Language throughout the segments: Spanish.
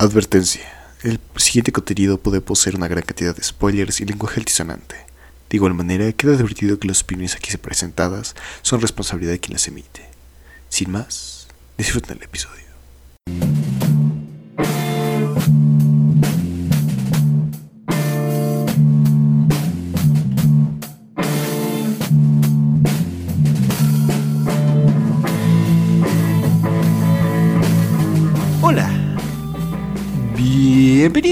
Advertencia. El siguiente contenido puede poseer una gran cantidad de spoilers y lenguaje altisonante. De igual manera, queda advertido que las opiniones aquí presentadas son responsabilidad de quien las emite. Sin más, disfruten el episodio.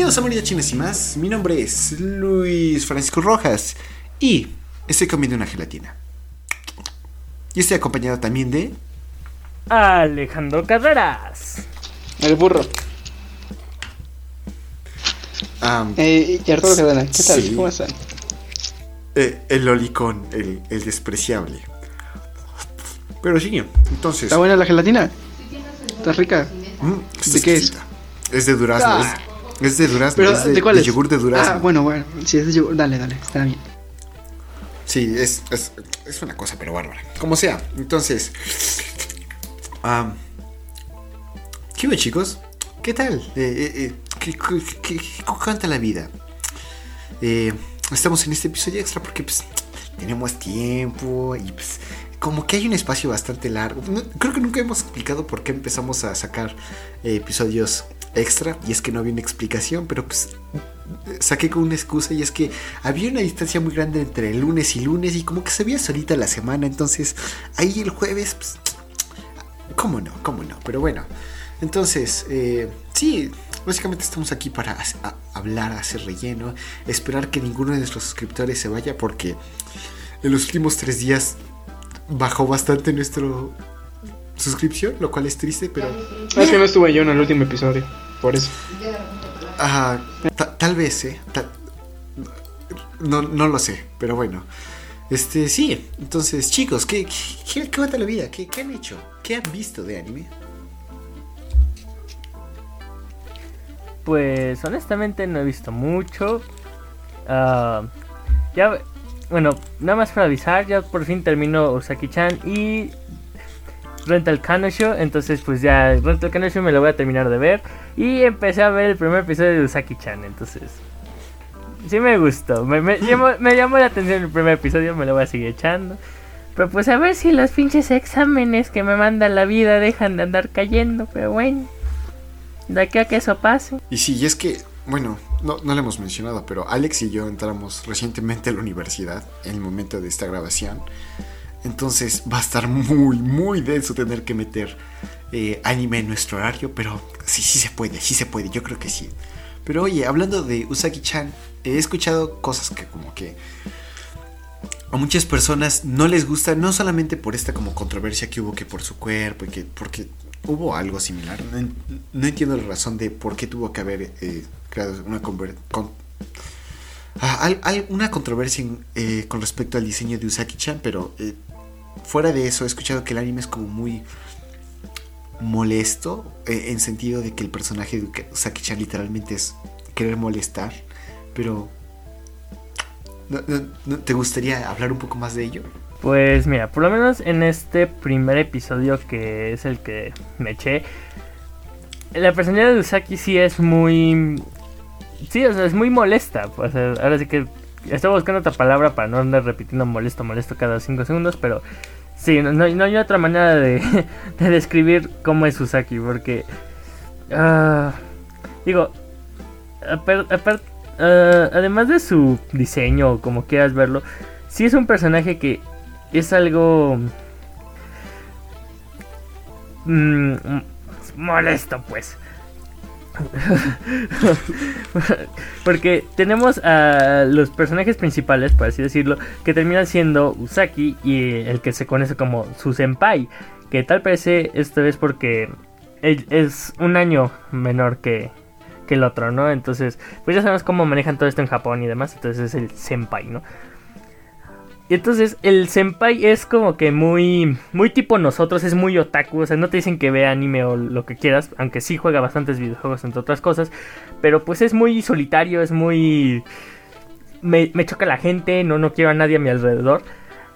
Bienvenidos a Morir Chinas y más. Mi nombre es Luis Francisco Rojas y estoy comiendo una gelatina. Y estoy acompañado también de Alejandro Carreras. El burro. am, Eh, y Arturo Cadena. ¿Qué tal? Sí. ¿Cómo están? eh, el lolicón, el, el despreciable. Pero sí, entonces. ¿Está buena la gelatina? ¿Está rica? mm, ¿De qué es? Es de durazno. Ah. Es, de durazno. Pero, es de, ¿de cuál de es? yogur de durazno. Ah, bueno, bueno. Si es de yogur, dale, dale. Está bien. Sí, es, es, es una cosa, pero bárbara. Como sea, entonces. ¿Qué hubo, chicos? ¿Qué tal? Eh, eh, eh, ¿qué, qué, qué- qué canta la vida? Eh, estamos en este episodio extra porque, pues, tenemos tiempo y, pues, como que hay un espacio bastante largo. No- creo que nunca hemos explicado por qué empezamos a sacar eh, episodios extra y es que no había una explicación, pero, pues, saqué con una excusa y es que había una distancia muy grande entre el lunes y lunes y como que se veía solita la semana, entonces ahí el jueves, pues, ¿cómo no? ¿Cómo no? Pero bueno, entonces, eh, sí, básicamente estamos aquí para hablar, hacer relleno, esperar que ninguno de nuestros suscriptores se vaya porque en los últimos tres días bajó bastante nuestro suscripción, lo cual es triste, pero... Es que no estuve yo en el último episodio. Por eso. Ta- tal vez, ¿eh? Ta- no, no lo sé, pero bueno. Este, sí. Entonces, chicos, ¿qué, qué, qué cuenta la vida? ¿Qué, ¿Qué han hecho? ¿Qué han visto de anime? Pues honestamente no he visto mucho. Ah, ya, bueno, nada más para avisar, ya por fin terminó Usaki-chan y Rental Kanosho. Entonces, pues ya Rental Kanosho me lo voy a terminar de ver. Y empecé a ver el primer episodio de Usaki-chan. Entonces, sí me gustó. Me, me llamó, me llamó la atención el primer episodio, me lo voy a seguir echando. Pero pues a ver si los pinches exámenes que me manda la vida dejan de andar cayendo. Pero bueno, de aquí a que eso pase. Y sí, y es que, bueno, no, no lo hemos mencionado, pero Alex y yo entramos recientemente a la universidad en el momento de esta grabación. Entonces va a estar muy, muy denso tener que meter eh, anime en nuestro horario, pero sí, sí se puede, sí se puede, yo creo que sí. Pero oye, hablando de Usagi-chan, he escuchado cosas que como que a muchas personas no les gusta, no solamente por esta como controversia que hubo que por su cuerpo que porque hubo algo similar. No, no entiendo la razón de por qué tuvo que haber eh, creado una con- ah, una controversia eh, con respecto al diseño de Usaki-chan, pero fuera de eso he escuchado que el anime es como muy molesto eh, en sentido de que el personaje de Usaki-chan literalmente es querer molestar, pero ¿no- ¿te gustaría hablar un poco más de ello? Pues mira, por lo menos en este primer episodio que es el que me eché, la personalidad de Usaki sí es muy... Sí, o sea, es muy molesta. Pues, ahora sí que estoy buscando otra palabra para no andar repitiendo molesto, molesto cada 5 segundos, pero sí, no, hay otra manera de, de describir cómo es Usaki, porque... ah, digo, ah, además de su diseño, como quieras verlo, sí es un personaje que es algo mm, molesto pues porque tenemos a los personajes principales por así decirlo que terminan siendo Usaki y el que se conoce como su senpai que tal parece esto es porque es un año menor que, que el otro, ¿no? Entonces, pues ya sabemos cómo manejan todo esto en Japón y demás, entonces es el senpai, ¿no? Y entonces el senpai es como que muy muy tipo nosotros, es muy otaku, o sea, no te dicen que vea anime o lo que quieras, aunque sí juega bastantes videojuegos entre otras cosas, pero pues es muy solitario, es muy me, choca la gente, no no quiero a nadie a mi alrededor.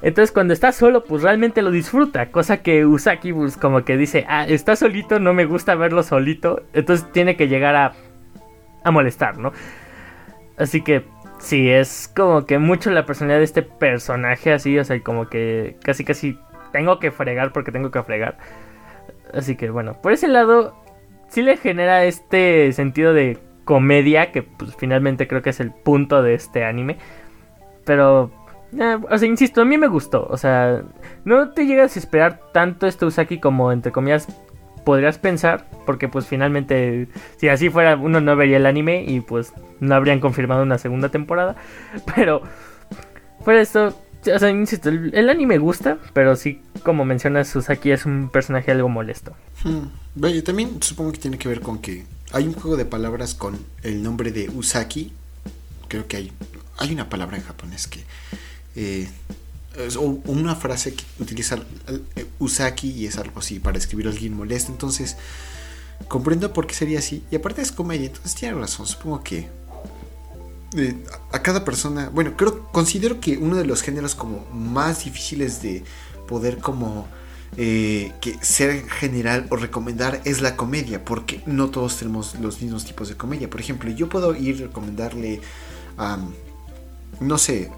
Entonces cuando está solo, pues realmente lo disfruta. Cosa que Usaki, pues como que dice, ah, está solito, no me gusta verlo solito. Entonces tiene que llegar a, a molestar, ¿no? Así que sí, es como que mucho la personalidad de este personaje así, o sea, como que casi casi tengo que fregar porque tengo que fregar. Así que bueno, por ese lado sí le genera este sentido de comedia que pues finalmente creo que es el punto de este anime. Pero eh, o sea, insisto, a mí me gustó. O sea, no te llegas a esperar tanto este Usaki como, entre comillas, podrías pensar. Porque, pues, finalmente, si así fuera, uno no vería el anime y, pues, no habrían confirmado una segunda temporada. Pero, por esto, o sea, insisto, el, el anime gusta. Pero sí, como mencionas, Usaki es un personaje algo molesto. Hmm. También supongo que tiene que ver con que hay un juego de palabras con el nombre de Usaki. Creo que hay, hay una palabra en japonés que eh, o una frase que utiliza eh, Usaki y es algo así para escribir a alguien molesto. Entonces, comprendo por qué sería así. Y aparte es comedia, entonces tiene razón. Supongo que eh, a cada persona, bueno, creo, considero que uno de los géneros como más difíciles de poder como eh, que ser general o recomendar es la comedia, porque no todos tenemos los mismos tipos de comedia. Por ejemplo, yo puedo ir recomendarle a, no sé,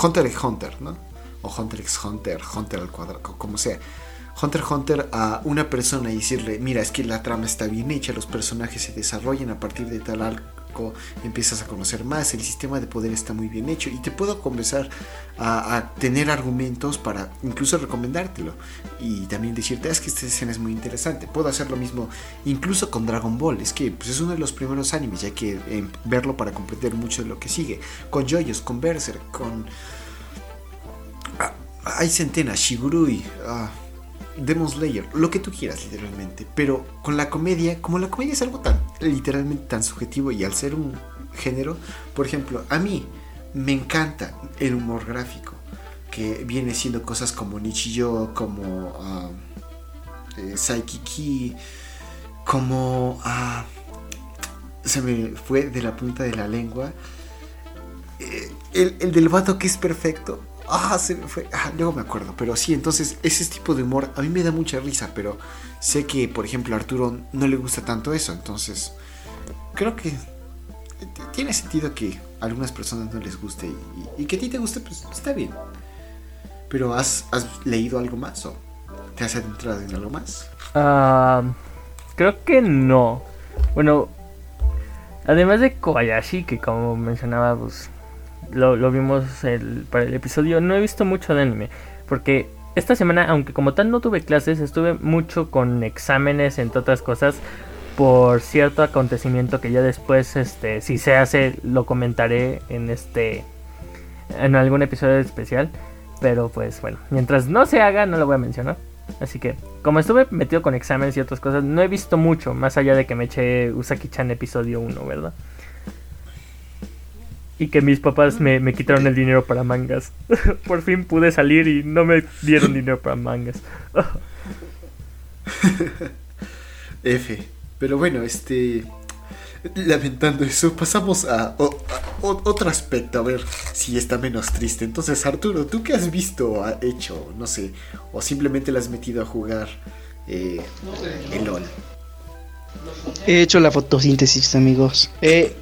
Hunter x Hunter, ¿no? O Hunter x Hunter, Hunter al cuadrado, como sea. Hunter x Hunter a una persona y decirle, mira, es que la trama está bien hecha, los personajes se desarrollan a partir de tal empiezas a conocer más, el sistema de poder está muy bien hecho y te puedo comenzar a, a tener argumentos para incluso recomendártelo y también decirte, es que esta escena es muy interesante. Puedo hacer lo mismo incluso con Dragon Ball, es que pues, es uno de los primeros animes, ya que eh, verlo para comprender mucho de lo que sigue. Con Joyos, con Berserk, con... Ah, hay centenas, Shigurui, ah, Demon Slayer, lo que tú quieras literalmente. Pero con la comedia, como la comedia es algo tan literalmente tan subjetivo y al ser un género, por ejemplo, a mí me encanta el humor gráfico, que viene siendo cosas como Nichiyo, como uh, eh, como... Uh, se me fue de la punta de la lengua. Eh, el, el del vato que es perfecto. Ah, se me fue. Ah, luego me acuerdo. Pero sí, entonces ese tipo de humor a mí me da mucha risa. Pero sé que, por ejemplo, a Arturo no le gusta tanto eso. Entonces, creo que tiene sentido que a algunas personas no les guste. Y, y que a ti te guste, pues está bien. Pero ¿has, leído algo más o te has adentrado en algo más? Uh, creo que no. Bueno, además de Kobayashi, que como mencionaba, pues lo, vimos para el episodio, no he visto mucho de anime. Porque esta semana, aunque como tal no tuve clases, estuve mucho con exámenes, entre otras cosas, por cierto acontecimiento que ya después, este, si se hace, lo comentaré en este, en algún episodio especial. Pero pues bueno, mientras no se haga, no lo voy a mencionar. Así que, como estuve metido con exámenes y otras cosas, no he visto mucho, más allá de que me eché Usaki-chan episodio 1, ¿verdad? Y que mis papás me, me quitaron el dinero para mangas. Por fin pude salir y no me dieron dinero para mangas. F. Pero bueno, este. Lamentando eso, pasamos a, o, a, otro aspecto, a ver si está menos triste. Entonces, Arturo, ¿tú qué has visto, ha hecho? No sé, o simplemente le has metido a jugar eh, el LOL. He hecho la fotosíntesis, amigos. Eh,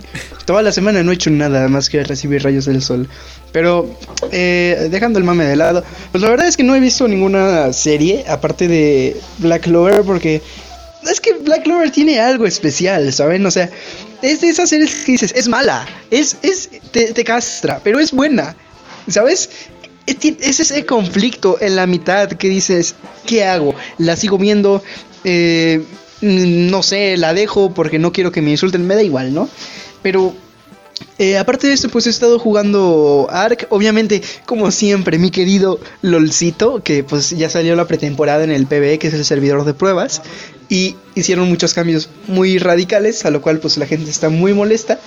toda la semana no he hecho nada más que recibir rayos del sol. Pero eh, dejando el mame de lado, pues la verdad es que no he visto ninguna serie aparte de Black Clover porque es que Black Clover tiene algo especial, ¿saben? O sea, es de esas series que dices, es mala, es, es, te, te castra, pero es buena, ¿sabes? Es ese conflicto en la mitad que dices, ¿qué hago? ¿La sigo viendo? Eh, no sé, la dejo porque no quiero que me insulten, me da igual, ¿no? Pero eh, aparte de esto, pues he estado jugando Ark. Obviamente, como siempre, mi querido LOLcito, que pues ya salió la pretemporada en el PBE, que es el servidor de pruebas. Y hicieron muchos cambios muy radicales, a lo cual pues la gente está muy molesta.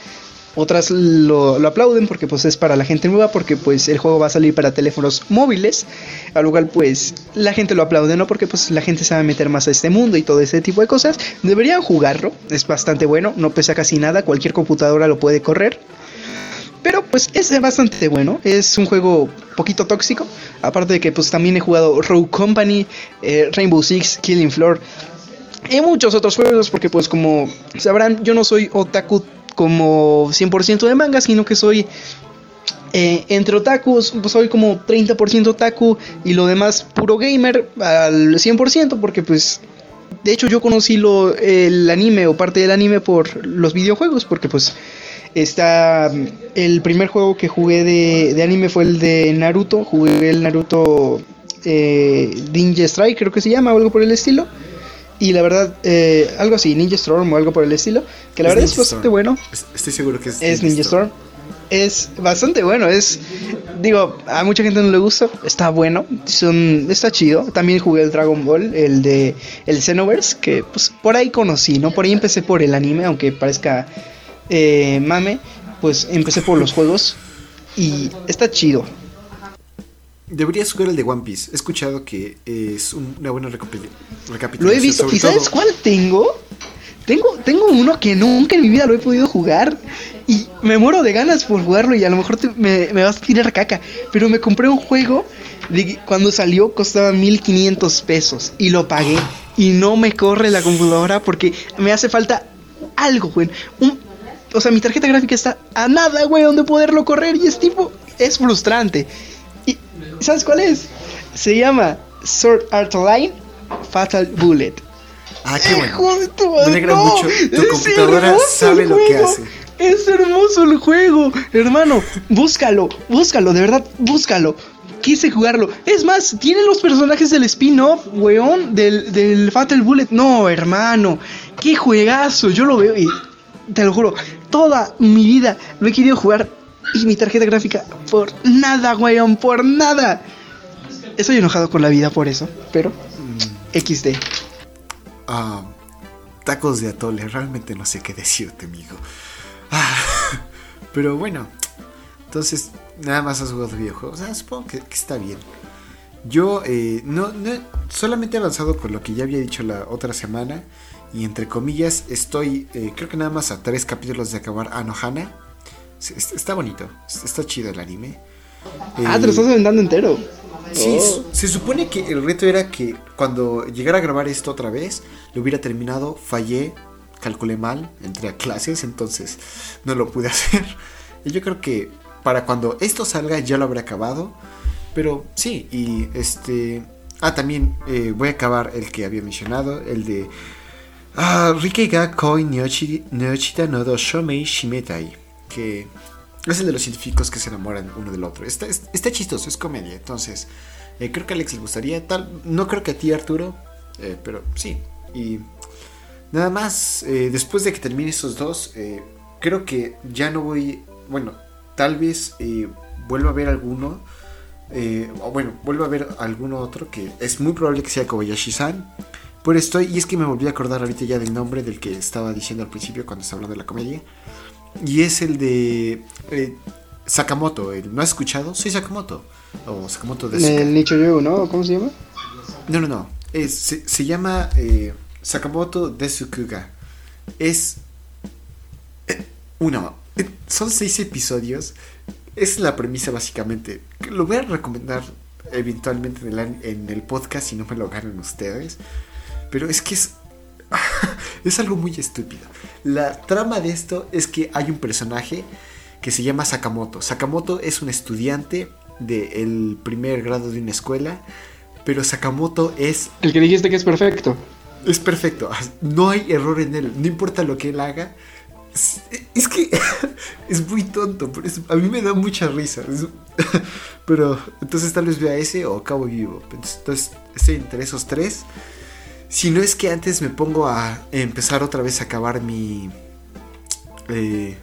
Otras lo, aplauden porque pues es para la gente nueva, porque pues el juego va a salir para teléfonos móviles, a lo cual pues la gente lo aplaude, ¿no? Porque pues la gente a meter más a este mundo y todo ese tipo de cosas. Deberían jugarlo, es bastante bueno, no pesa casi nada, cualquier computadora lo puede correr. Pero pues es bastante bueno. Es un juego poquito tóxico. Aparte de que pues también he jugado Rogue Company, eh, Rainbow Six, Killing Floor. Y muchos otros juegos porque pues como sabrán yo no soy otaku como 100% de manga, sino que soy eh, entre otakus, pues soy como 30% otaku y lo demás puro gamer al 100% porque pues de hecho yo conocí lo, el anime o parte del anime por los videojuegos porque pues está el primer juego que jugué de, anime fue el de Naruto, jugué el Naruto eh, Ninja Strike creo que se llama o algo por el estilo. Y la verdad, eh, algo así, Ninja Storm o algo por el estilo. Que la verdad es bastante bueno. Estoy seguro que es, es Ninja, Storm es bastante bueno. Es, digo, a mucha gente no le gusta. Está bueno. Son, está chido. También jugué el Dragon Ball, el de el Xenoverse, que pues por ahí conocí, ¿no? Por ahí empecé por el anime, aunque parezca eh, mame. Pues empecé por los juegos y está chido. Deberías jugar el de One Piece. He escuchado que es una buena recapitulación. Lo he visto. ¿Y sabes cuál tengo? Tengo, tengo uno que nunca en mi vida lo he podido jugar. Y me muero de ganas por jugarlo y a lo mejor me, vas a tirar caca. Pero me compré un juego de cuando salió costaba 1500 pesos y lo pagué. Y no me corre la computadora porque me hace falta algo, güey. o sea, mi tarjeta gráfica está a nada, güey, donde poderlo correr. Y es tipo, es frustrante. ¿Y sabes cuál es? Se llama Sword Art Online Fatal Bullet. Ah, qué bueno. Me alegra mucho. Tu computadora sabe lo que hace. Es hermoso el juego, hermano. Búscalo, búscalo, de verdad, búscalo. Quise jugarlo. Es más, tiene los personajes del spin-off, weón, del, del Fatal Bullet. No, hermano, qué juegazo. Yo lo veo y te lo juro, toda mi vida lo he querido jugar y mi tarjeta gráfica por nada, weón, por nada. Estoy enojado con la vida por eso, pero mm. XD. Ah, tacos de atole, realmente no sé qué decirte, amigo. Ah, pero bueno, entonces nada más has jugado videojuegos. Ah, supongo que, está bien. Yo eh, no, solamente he avanzado con lo que ya había dicho la otra semana. Y entre comillas, estoy eh, creo que nada más a tres capítulos de acabar Anohana. Está bonito, está chido el anime. ah, te lo estás aventando entero. Sí, oh. se supone que el reto era que cuando llegara a grabar esto otra vez, lo hubiera terminado, fallé, calculé mal, entré a clases, entonces no lo pude hacer. Y yo creo que para cuando esto salga ya lo habré acabado. Pero sí, y este... Ah, también eh, voy a acabar el que había mencionado, el de... Ah, Rike ga koi neochita no do shomei shimetai. Que es el de los científicos que se enamoran uno del otro. Está, está chistoso, es comedia. Entonces, eh, creo que a Alex le gustaría. Tal, no creo que a ti, Arturo. Eh, pero sí. Y nada más, eh, después de que termine esos dos, creo que ya no voy. Bueno, tal vez vuelva a ver alguno. bueno, vuelva a ver alguno otro que es muy probable que sea Kobayashi-san. Pero estoy, y es que me volví a acordar ahorita ya del nombre del que estaba diciendo al principio cuando estaba hablando de la comedia. Y es el de eh, Sakamoto. El, ¿No has escuchado? Soy Sakamoto. O Sakamoto de El Nicho Yo, ¿no? ¿Cómo se llama? No, no, no. Es, se, llama eh, Sakamoto Desukuga. Es. Eh, uno. son seis episodios. Es la premisa básicamente. Lo voy a recomendar eventualmente en el, en el podcast si no me lo ganan ustedes. Pero es que es es algo muy estúpido. La trama de esto es que hay un personaje que se llama Sakamoto. Sakamoto es un estudiante del primer grado de una escuela, pero Sakamoto es... El que dijiste que es perfecto. Es perfecto, no hay error en él, no importa lo que él haga. Es, que es muy tonto, pero a mí me da mucha risa. pero entonces tal vez vea ese o Cabo Vivo. Entonces estoy entre esos tres. Si no es que antes me pongo a empezar otra vez a acabar mi, eh,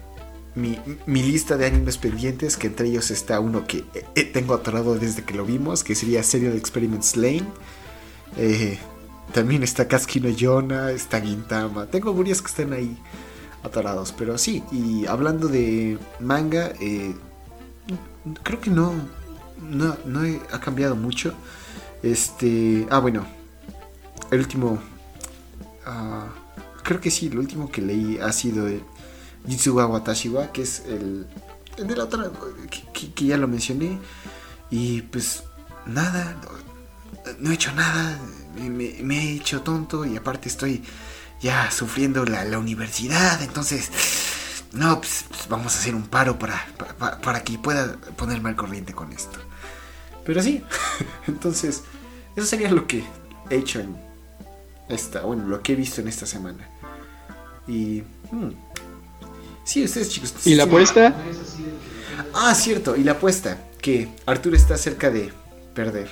mi, lista de animes pendientes, que entre ellos está uno que eh, tengo atorado desde que lo vimos, que sería Serial Experiments Lane. Eh, también está Katsuki no Yona, está Gintama. Tengo varios que están ahí atorados, pero sí. Y hablando de manga, creo que no, no, no ha cambiado mucho. Este, ah, bueno, el último. Ah, creo que sí, el último que leí ha sido Jitsuwa Watashiwa, que es el de la otra, que, ya lo mencioné. Y pues nada, no, he hecho nada, me, he hecho tonto y aparte estoy ya sufriendo la, la universidad, entonces, no, pues, pues, vamos a hacer un paro para, pa- pa- para, que pueda ponerme al corriente con esto. Pero sí, entonces, eso sería lo que he hecho en esta, bueno, lo que he visto en esta semana. Y... hmm, Sí, ustedes chicos. ¿Y la apuesta? Ah, cierto, y la apuesta, que Arturo está cerca de perder.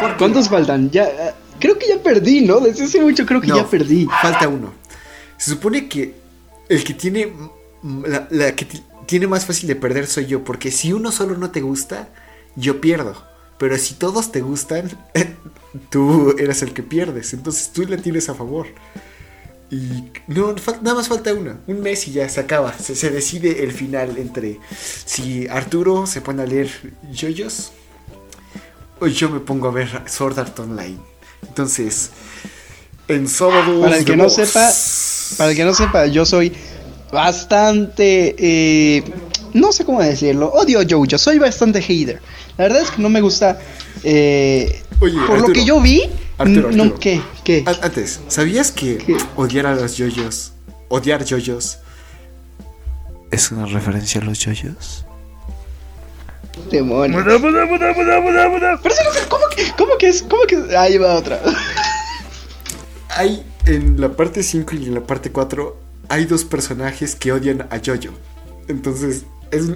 Porque- ¿Cuántos faltan? Ya, eh, creo que ya perdí, ¿no? Desde hace mucho creo que No, ya perdí. Falta uno. Se supone que el que tiene mm, la, la que ti- tiene más fácil de perder soy yo, porque si uno solo no te gusta, yo pierdo. Pero si todos te gustan, tú eres el que pierdes. Entonces tú la tienes a favor. Y no, nada más falta uno. Un mes y ya se acaba. Se, se decide el final entre si Arturo se pone a leer yoyos o yo me pongo a ver Sword Art Online. Entonces, en sábado. Para el que no sepa, para el que no sepa, yo soy bastante, eh, no sé cómo decirlo, odio Jojo, soy bastante hater. La verdad es que no me gusta, eh, Oye, por lo que yo vi, Arturo, no, Arturo. ¿qué? ¿Qué? Antes, ¿sabías que ¿Qué? odiar a los yoyos, odiar yoyos, es una referencia a los yoyos? Sé, ¿cómo que, cómo que es? ¿Cómo que? Ahí va otra. Hay en la parte 5 y en la parte 4 hay dos personajes que odian a Jojo. Entonces, es,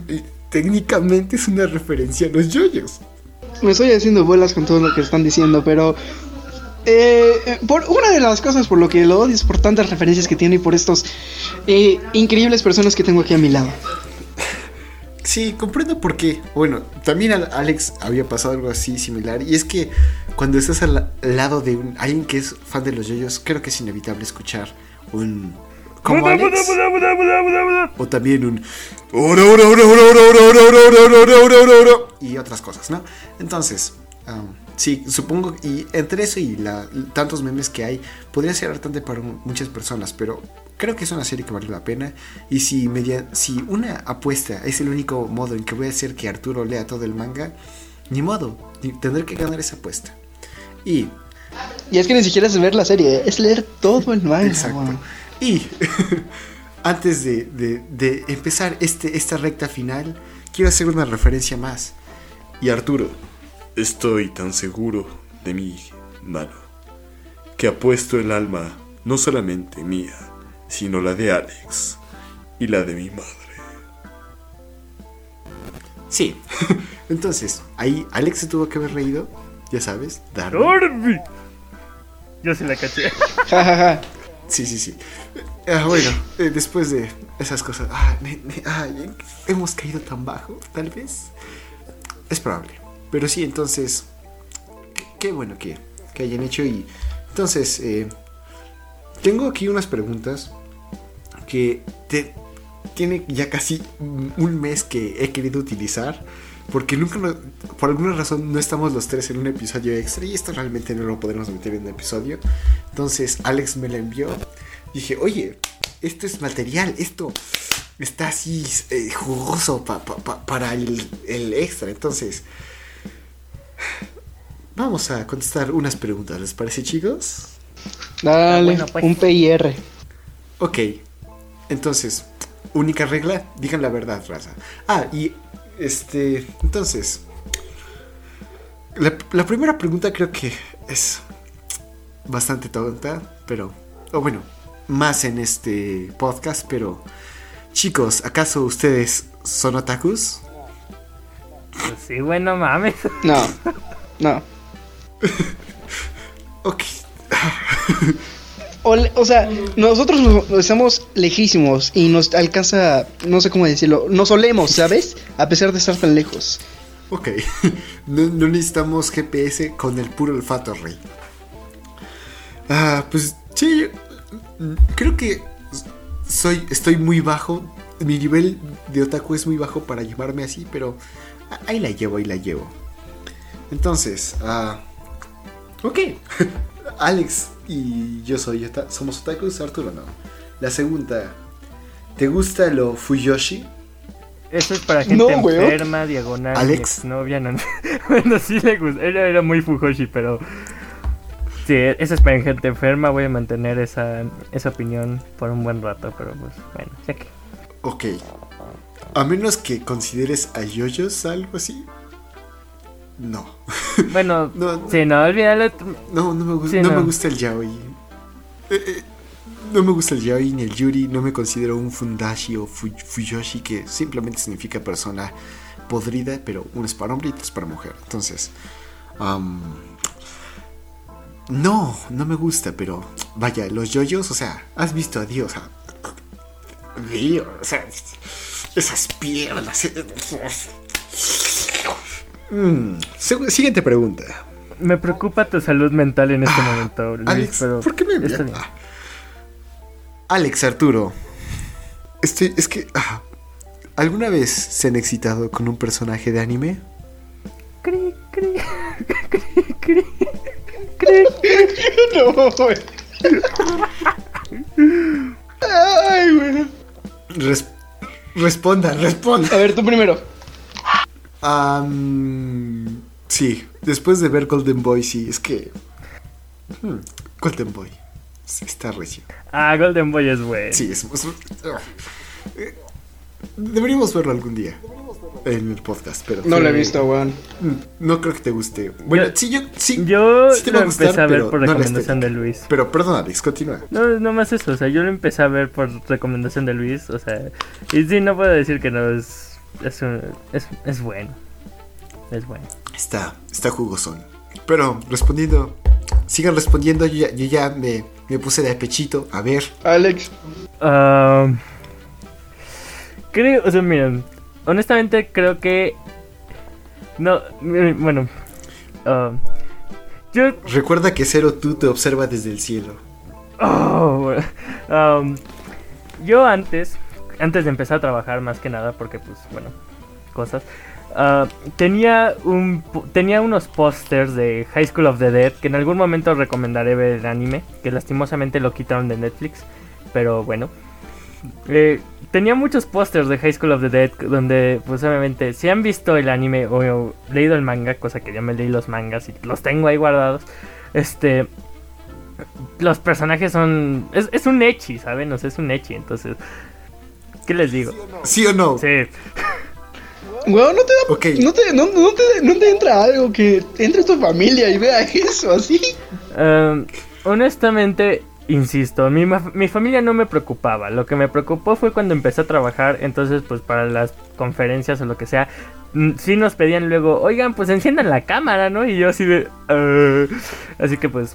técnicamente es una referencia a los yoyos. Me estoy haciendo bolas con todo lo que están diciendo, pero eh, eh, por una de las cosas por lo que lo odio es por tantas referencias que tiene y por estos eh, increíbles personas que tengo aquí a mi lado. Sí, comprendo por qué. Bueno, también a Alex había pasado algo así similar. Y es que cuando estás al lado de un, alguien que es fan de los yoyos, creo que es inevitable escuchar un como Alex. O también un y otras cosas, ¿no? Entonces, um, sí, supongo, y entre eso y la, tantos memes que hay, podría ser hartante para muchas personas, pero creo que es una serie que vale la pena. Y si, media, si una apuesta es el único modo en que voy a hacer que Arturo lea todo el manga, ni modo, tendré que ganar esa apuesta. Y... Y es que ni siquiera es ver la serie, es leer todo el manga. Exacto. Y antes de, de- de empezar este, esta recta final, quiero hacer una referencia más. Y Arturo, Estoy tan seguro de mi mano que apuesto el alma no solamente mía, sino la de Alex y la de mi madre. sí. Entonces, ahí Alex se tuvo que haber reído, ya sabes, Darwin. Orbi. Yo sí la caché. Sí, sí, sí. Ah, bueno, eh, después de esas cosas, ah, ay, hemos caído tan bajo, tal vez. Es probable. Pero sí, entonces, qué, bueno que, que hayan hecho. Y entonces, eh, tengo aquí unas preguntas que te- tiene ya casi un mes que he querido utilizar. Porque nunca, lo- por alguna razón, no estamos los tres en un episodio extra. Y esto realmente no lo podremos meter en un episodio. Entonces Alex me la envió. Dije, oye, esto es material, esto está así eh, jugoso pa- pa- pa- para el, el extra. Entonces, vamos a contestar unas preguntas, ¿les parece chicos? Dale, bueno, pues. un PIR. Ok, entonces, única regla, digan la verdad, raza. Ah, y este, entonces, la, la primera pregunta creo que es bastante tonta, pero, o bueno, más en este podcast, pero, chicos, ¿acaso ustedes son otakus? Pues sí, bueno, mames. No, no. Ok, O, sea, nosotros nos- nos estamos lejísimos y nos alcanza, no sé cómo decirlo, nos olemos, ¿sabes? A pesar de estar tan lejos. ok, no, necesitamos GPS con el puro olfato, rey. Ah, pues sí, creo que soy, estoy muy bajo. Mi nivel de otaku es muy bajo para llamarme así, pero ahí la llevo, ahí la llevo. Entonces, ah, ok. Alex y yo soy ota- somos otakus, Arturo no. La segunda, ¿te gusta lo Fuyoshi? Eso es para gente No, enferma, diagonal, Alex. novia, no. bueno, sí le gusta. Ella era muy Fujoshi, pero. Sí, eso es para gente enferma. Voy a mantener esa, esa opinión por un buen rato, pero pues bueno, ya que. Ok. A menos que consideres a yoyos algo así. No. Bueno, No, sí, no, olvídalo. No, no me, gusta, no me gusta el yaoi. Eh, eh, no me gusta el yaoi ni el yuri. No me considero un fundashi o fu- fuyoshi que simplemente significa persona podrida, pero uno es para hombre y otro es para mujer. Entonces, no, no me gusta, pero vaya, los yoyos, o sea, has visto a Dios, a Dios, o sea, esas piernas. Mm, siguiente pregunta. Me preocupa tu salud mental en este momento, Luis, Ah, Alex, pero ¿por qué me está bien. Ah. Alex Arturo. Estoy, es que. ah, ¿Alguna vez se han excitado con un personaje de anime? Cri, cri, cri, cri, cri. No, güey. Ay, güey. Res- responda, responda. A ver, tú primero. Am, sí, después de ver Golden Boy, sí, es que. hmm, Golden Boy. sí, Está recio. Ah, Golden Boy es bueno. Sí, es. es-. Eh, Deberíamos verlo algún día. En el podcast, pero. No lo he Sí. visto, weón. Mm, No creo que te guste. Bueno, Yo- sí, yo. Sí, Yo sí te va lo a gustar, empecé a ver por no recomendación de. Luis. Pero perdón, Alex, continúa. No, no más eso, o sea, yo lo empecé a ver por recomendación de Luis, o sea, y sí, no puedo decir que no es, es, es, es bueno, es bueno. Está, está jugosón. Pero respondiendo, sigan respondiendo. Yo ya, yo ya me, me puse de pechito. A ver, Alex. Creo, o sea, miren, honestamente creo que, no, bueno, yo recuerda que Cero tú te observa desde el cielo. Oh, bueno. Um, yo antes, antes de empezar a trabajar más que nada, porque pues bueno, cosas, ah, tenía tenía unos pósters de High School of the Dead que en algún momento recomendaré ver el anime, que lastimosamente lo quitaron de Netflix, pero bueno. Eh, tenía muchos pósters de High School of the Dead donde pues obviamente si han visto el anime o, leído el manga, cosa que ya me leí los mangas y los tengo ahí guardados, este los personajes son. Es, es un echi, ¿saben? O sea, es un echi, entonces. ¿Qué les digo? ¿Sí o no? Sí. Weón, no te da. Ok. No, te, no, no te, no te entra algo que entre tu familia y vea eso así. Um, honestamente, insisto, mi, ma- mi familia no me preocupaba. Lo que me preocupó fue cuando empecé a trabajar. Entonces, pues para las conferencias o lo que sea, mm, sí nos pedían luego, oigan, pues enciendan la cámara, ¿no? Y yo así de. "Ah". así que pues.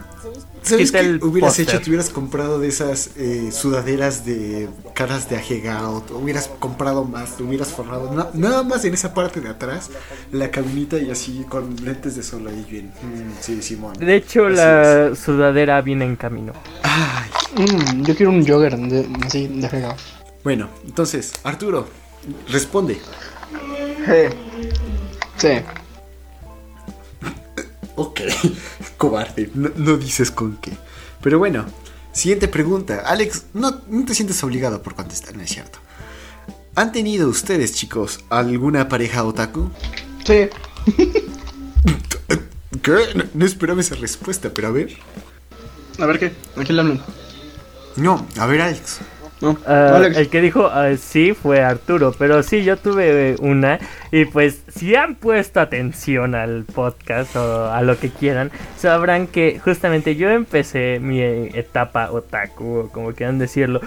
¿Sabes qué el hubieras hecho? Te hubieras comprado de esas eh, sudaderas de caras de ajegout. Hubieras comprado más, te hubieras forrado. na- nada más en esa parte de atrás, la cabinita y así con lentes de sol ahí bien. Mm, sí, Simón. De hecho, Así la sudadera viene en camino. Ay. Mm, yo quiero un jogger de, así, de regalo. Bueno, entonces, Arturo, responde. Sí. Ok, cobarde, no, no dices con qué. Pero bueno, siguiente pregunta. Alex, no, no te sientes obligado por contestar, no es cierto. ¿Han tenido ustedes, chicos, alguna pareja otaku? Sí. ¿Qué? No, no esperaba esa respuesta, pero a ver. A ver qué. ¿A quién le hablan? No, a ver, Alex. No. Ah, el que dijo ah, sí fue Arturo, pero sí, yo tuve eh, una. Y pues, si han puesto atención al podcast o a lo que quieran, sabrán que justamente yo empecé mi eh, etapa otaku, o como quieran decirlo,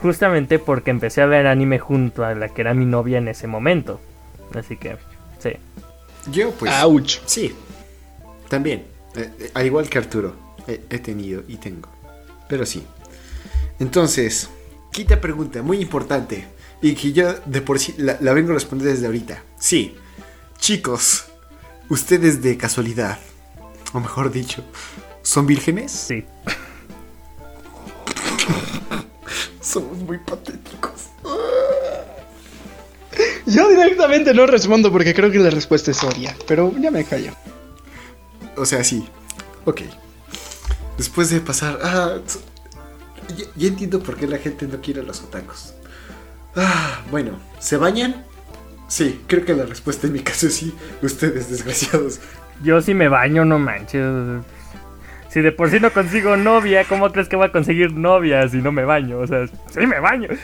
justamente porque empecé a ver anime junto a la que era mi novia en ese momento. Así que, sí. Yo, pues. Ouch. Sí, también. Eh, eh, al igual que Arturo, eh, he tenido y tengo. Pero sí. Entonces, quita pregunta, muy importante. Y que yo de por sí la, la vengo a responder desde ahorita. Sí, chicos, ustedes de casualidad, o mejor dicho, ¿son vírgenes? Sí. Somos muy patéticos. Yo directamente no respondo porque creo que la respuesta es obvia. Pero ya me callo. O sea, sí. Ok. Después de pasar. Ah, ya entiendo por qué la gente no quiere a los otacos. Ah, bueno, ¿se bañan? Sí, creo que la respuesta en mi caso es sí. Ustedes, desgraciados. Yo sí me baño, no manches. Si de por sí no consigo novia, ¿cómo crees que voy a conseguir novia si no me baño? O sea, sí me baño.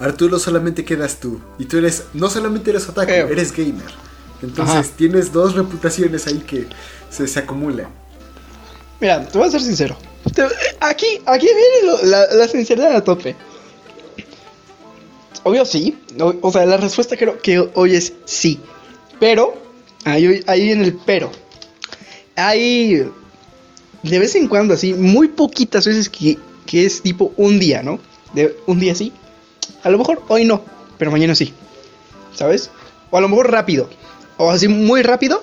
Arturo solamente quedas tú. Y tú eres, no solamente eres otaku, eres gamer. Entonces Ajá. tienes dos reputaciones ahí que se, se acumulan. Mira, te voy a ser sincero. Aquí, aquí viene la, la sinceridad a tope. Obvio sí. O, o sea, la respuesta creo que hoy es sí. Pero, ahí, ahí viene el pero. Hay de vez en cuando, así, muy poquitas veces que, que es tipo un día, ¿no? De un día sí. A lo mejor hoy no, pero mañana sí. ¿Sabes? O a lo mejor rápido. O así muy rápido,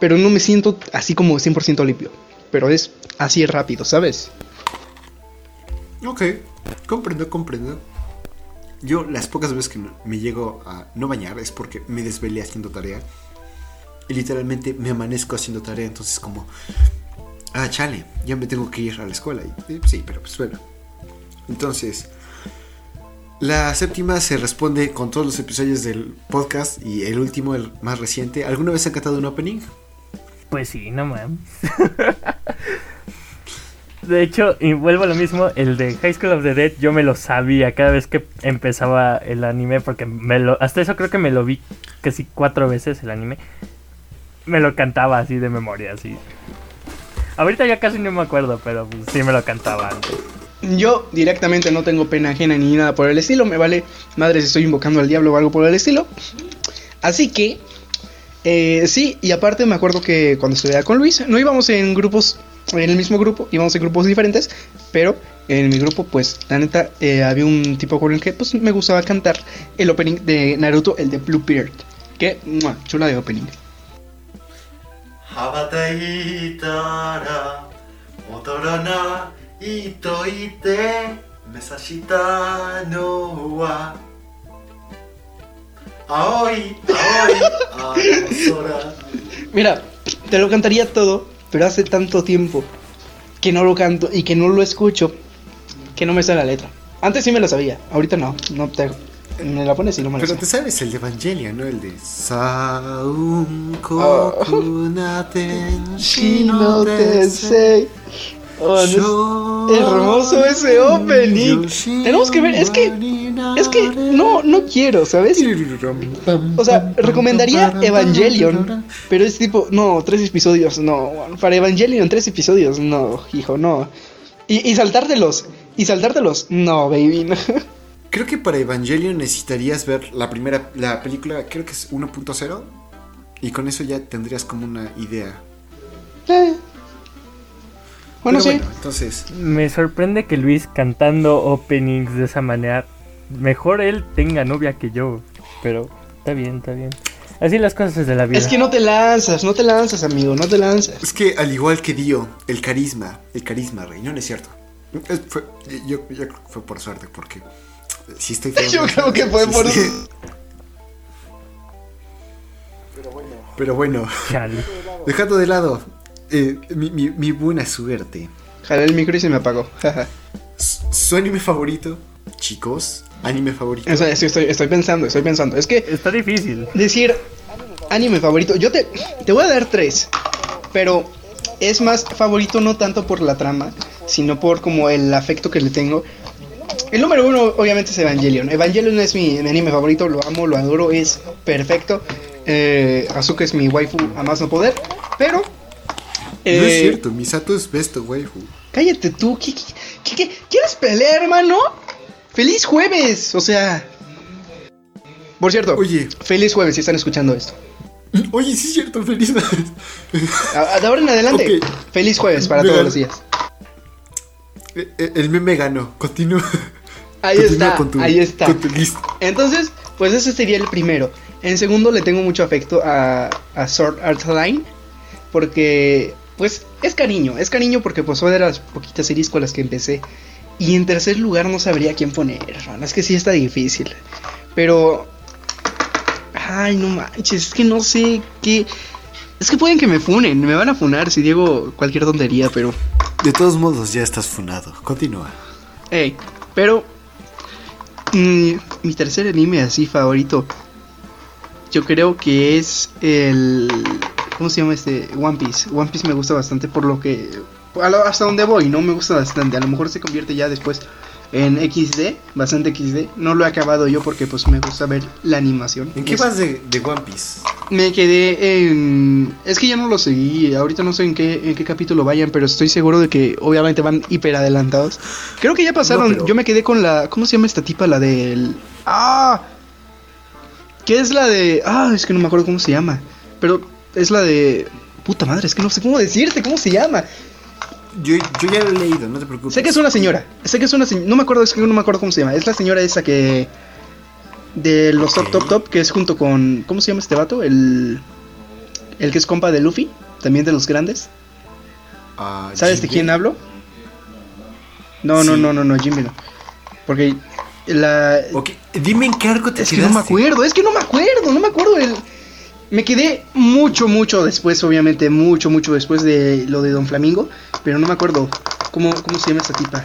pero no me siento así como 100% limpio. Pero es así rápido, ¿sabes? Ok, comprendo, comprendo. Yo las pocas veces que me llego a no bañar es porque me desvelé haciendo tarea. Y literalmente me amanezco haciendo tarea, entonces como... Ah, chale, ya me tengo que ir a la escuela. Y, eh, sí, pero pues bueno. Entonces, la séptima se responde con todos los episodios del podcast y el último, el más reciente. ¿Alguna vez han cantado un opening? Pues sí, no mames. De hecho, y vuelvo a lo mismo, el de High School of the Dead yo me lo sabía cada vez que empezaba el anime porque me lo hasta eso creo que me lo vi casi cuatro veces el anime. Me lo cantaba así de memoria, así. Ahorita ya casi no me acuerdo, pero pues, sí me lo cantaba antes. Yo directamente no tengo pena ajena ni nada por el estilo. Me vale madre si estoy invocando al diablo o algo por el estilo. Así que, eh, sí, y aparte me acuerdo que cuando estudiaba con Luis, no íbamos en grupos, en el mismo grupo, íbamos en grupos diferentes, pero en mi grupo, pues, la neta, eh, había un tipo con el que, pues, me gustaba cantar el opening de Naruto, el de Bluebeard. Que, chula de opening. A hoy, a Aoi, aoi, Mira, te lo cantaría todo, pero hace tanto tiempo que no lo canto y que no lo escucho que no me sale la letra. Antes sí me la sabía, ahorita no, no te, me la pones y no me la Pero te sabes el de Evangelia, ¿no? El de Saun Kokunaten Shinote Oh, no hermoso ese opening. Tenemos que ver, es que es que no no quiero, ¿sabes? O sea, recomendaría Evangelion, pero es tipo, no, tres episodios, no. Para Evangelion, tres episodios, no, hijo, no. Y, y saltártelos, y saltártelos, no, baby. no. Creo que para Evangelion necesitarías ver la primera, la película, creo que es 1.0. Y con eso ya tendrías como una idea. Eh. Bueno, Pero sí. bueno, entonces, Me sorprende que Luis cantando openings de esa manera, mejor él tenga novia que yo, pero está bien, está bien. Así las cosas de la vida. Es que no te lanzas, no te lanzas, amigo, no te lanzas. es que al igual que Dio, el carisma, el carisma, rey, no, no es cierto. Es- fue- yo, yo creo que fue por suerte, porque si estoy feo, Yo ¿no? creo que fue Sí, por- sí. Pero bueno, Chale. dejando de lado eh, mi, mi- mi buena suerte. Jalé el micro y se me apagó. Su anime favorito, chicos, anime favorito. O sea, estoy, estoy pensando, estoy pensando. Es que Está difícil. decir anime favorito, yo te, te voy a dar tres, pero es más favorito no tanto por la trama, sino por como el afecto que le tengo. El número uno obviamente es Evangelion. Evangelion es mi, mi anime favorito, lo amo, lo adoro, es perfecto. Eh, Asuka es mi waifu a más no poder, pero... no es eh, cierto, Misato es besto, waifu. Cállate tú, ¿qué, qué, quieres pelear, hermano? ¡Feliz jueves! O sea... Por cierto, Oye. feliz jueves si están escuchando esto. Oye, sí es cierto, feliz. A- De ahora en adelante, feliz jueves para todos los días. Eh, eh, El meme ganó. Continúa. Ahí Continúa está, tu- ahí está. Entonces, pues ese sería el primero. En segundo le tengo mucho afecto a, a Sword Art Online. Porque, pues, es cariño. Es cariño porque pues fue de las poquitas series con las que empecé. Y en tercer lugar no sabría quién poner. Es que sí está difícil. Pero... Ay, no manches, es que no sé qué... Es que pueden que me funen, me van a funar si digo cualquier tontería, pero... De todos modos, ya estás funado. Continúa. Ey, pero mm, mi tercer anime así favorito, yo creo que es el... ¿Cómo se llama este? One Piece. One Piece me gusta bastante por lo que... Hasta donde voy, no me gusta bastante. A lo mejor se convierte ya después en XD, bastante XD. No lo he acabado yo porque pues me gusta ver la animación. ¿En qué Es- vas de, de One Piece? Me quedé en... Es que ya no lo seguí, ahorita no sé en qué, en qué capítulo vayan, pero estoy seguro de que obviamente van hiper adelantados. Creo que ya pasaron, No, pero- yo me quedé con la... ¿Cómo se llama esta tipa? La del... ¡Ah! ¿Qué es la de...? Ah, es que no me acuerdo cómo se llama. Pero es la de... Puta madre, es que no sé cómo decirte, ¿cómo se llama? Yo, yo ya lo he leído, no te preocupes. Sé que es una señora, sé que es una señora, no me acuerdo, es que no me acuerdo cómo se llama. Es la señora esa que... De los top, top, top, que es junto con... ¿Cómo se llama este vato? El... El que es compa de Luffy, también de los grandes. Ah, ¿Sabes de quién hablo? No, no, Sí. no, no, no, Jimmy no. Porque la... Ok, dime en qué arco te Es que no me acuerdo, es que no me acuerdo, no me acuerdo. El... Me quedé mucho, mucho después, obviamente, mucho, mucho después de lo de Don Flamingo, pero no me acuerdo cómo, cómo se llama esta tipa.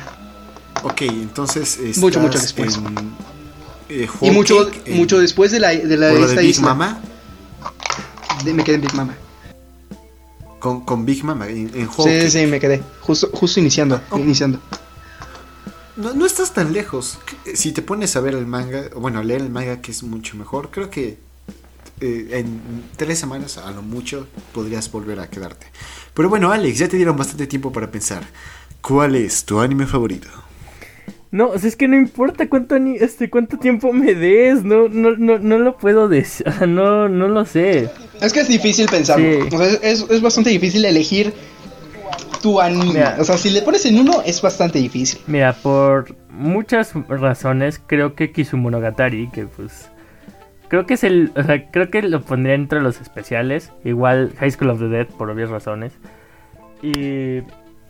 Ok, entonces estás Mucho, mucho después. en, eh, Y mucho, en- mucho después de la de, la, esta de Big isla. Mama. De- me quedé en Big Mama. Con, con Big Mama, en, en Sí, sí, me quedé. Justo, justo iniciando, Oh. iniciando. No, no estás tan lejos. Si te pones a ver el manga, bueno, a leer el manga que es mucho mejor, creo que eh, en tres semanas a lo mucho podrías volver a quedarte. Pero bueno, Alex, ya te dieron bastante tiempo para pensar. ¿Cuál es tu anime favorito? No, o sea, es que no importa cuánto este cuánto tiempo me des, no no no no lo puedo decir, no no lo sé. Es que es difícil pensarlo. Sí. O sea, es, es- es bastante difícil elegir tu anime. Mira. O sea, si le pones en uno, es bastante difícil. Mira, por muchas razones creo que Kisumonogatari, que pues creo que es el, o sea, creo que lo pondría entre los especiales, igual High School of the Dead por obvias razones. Y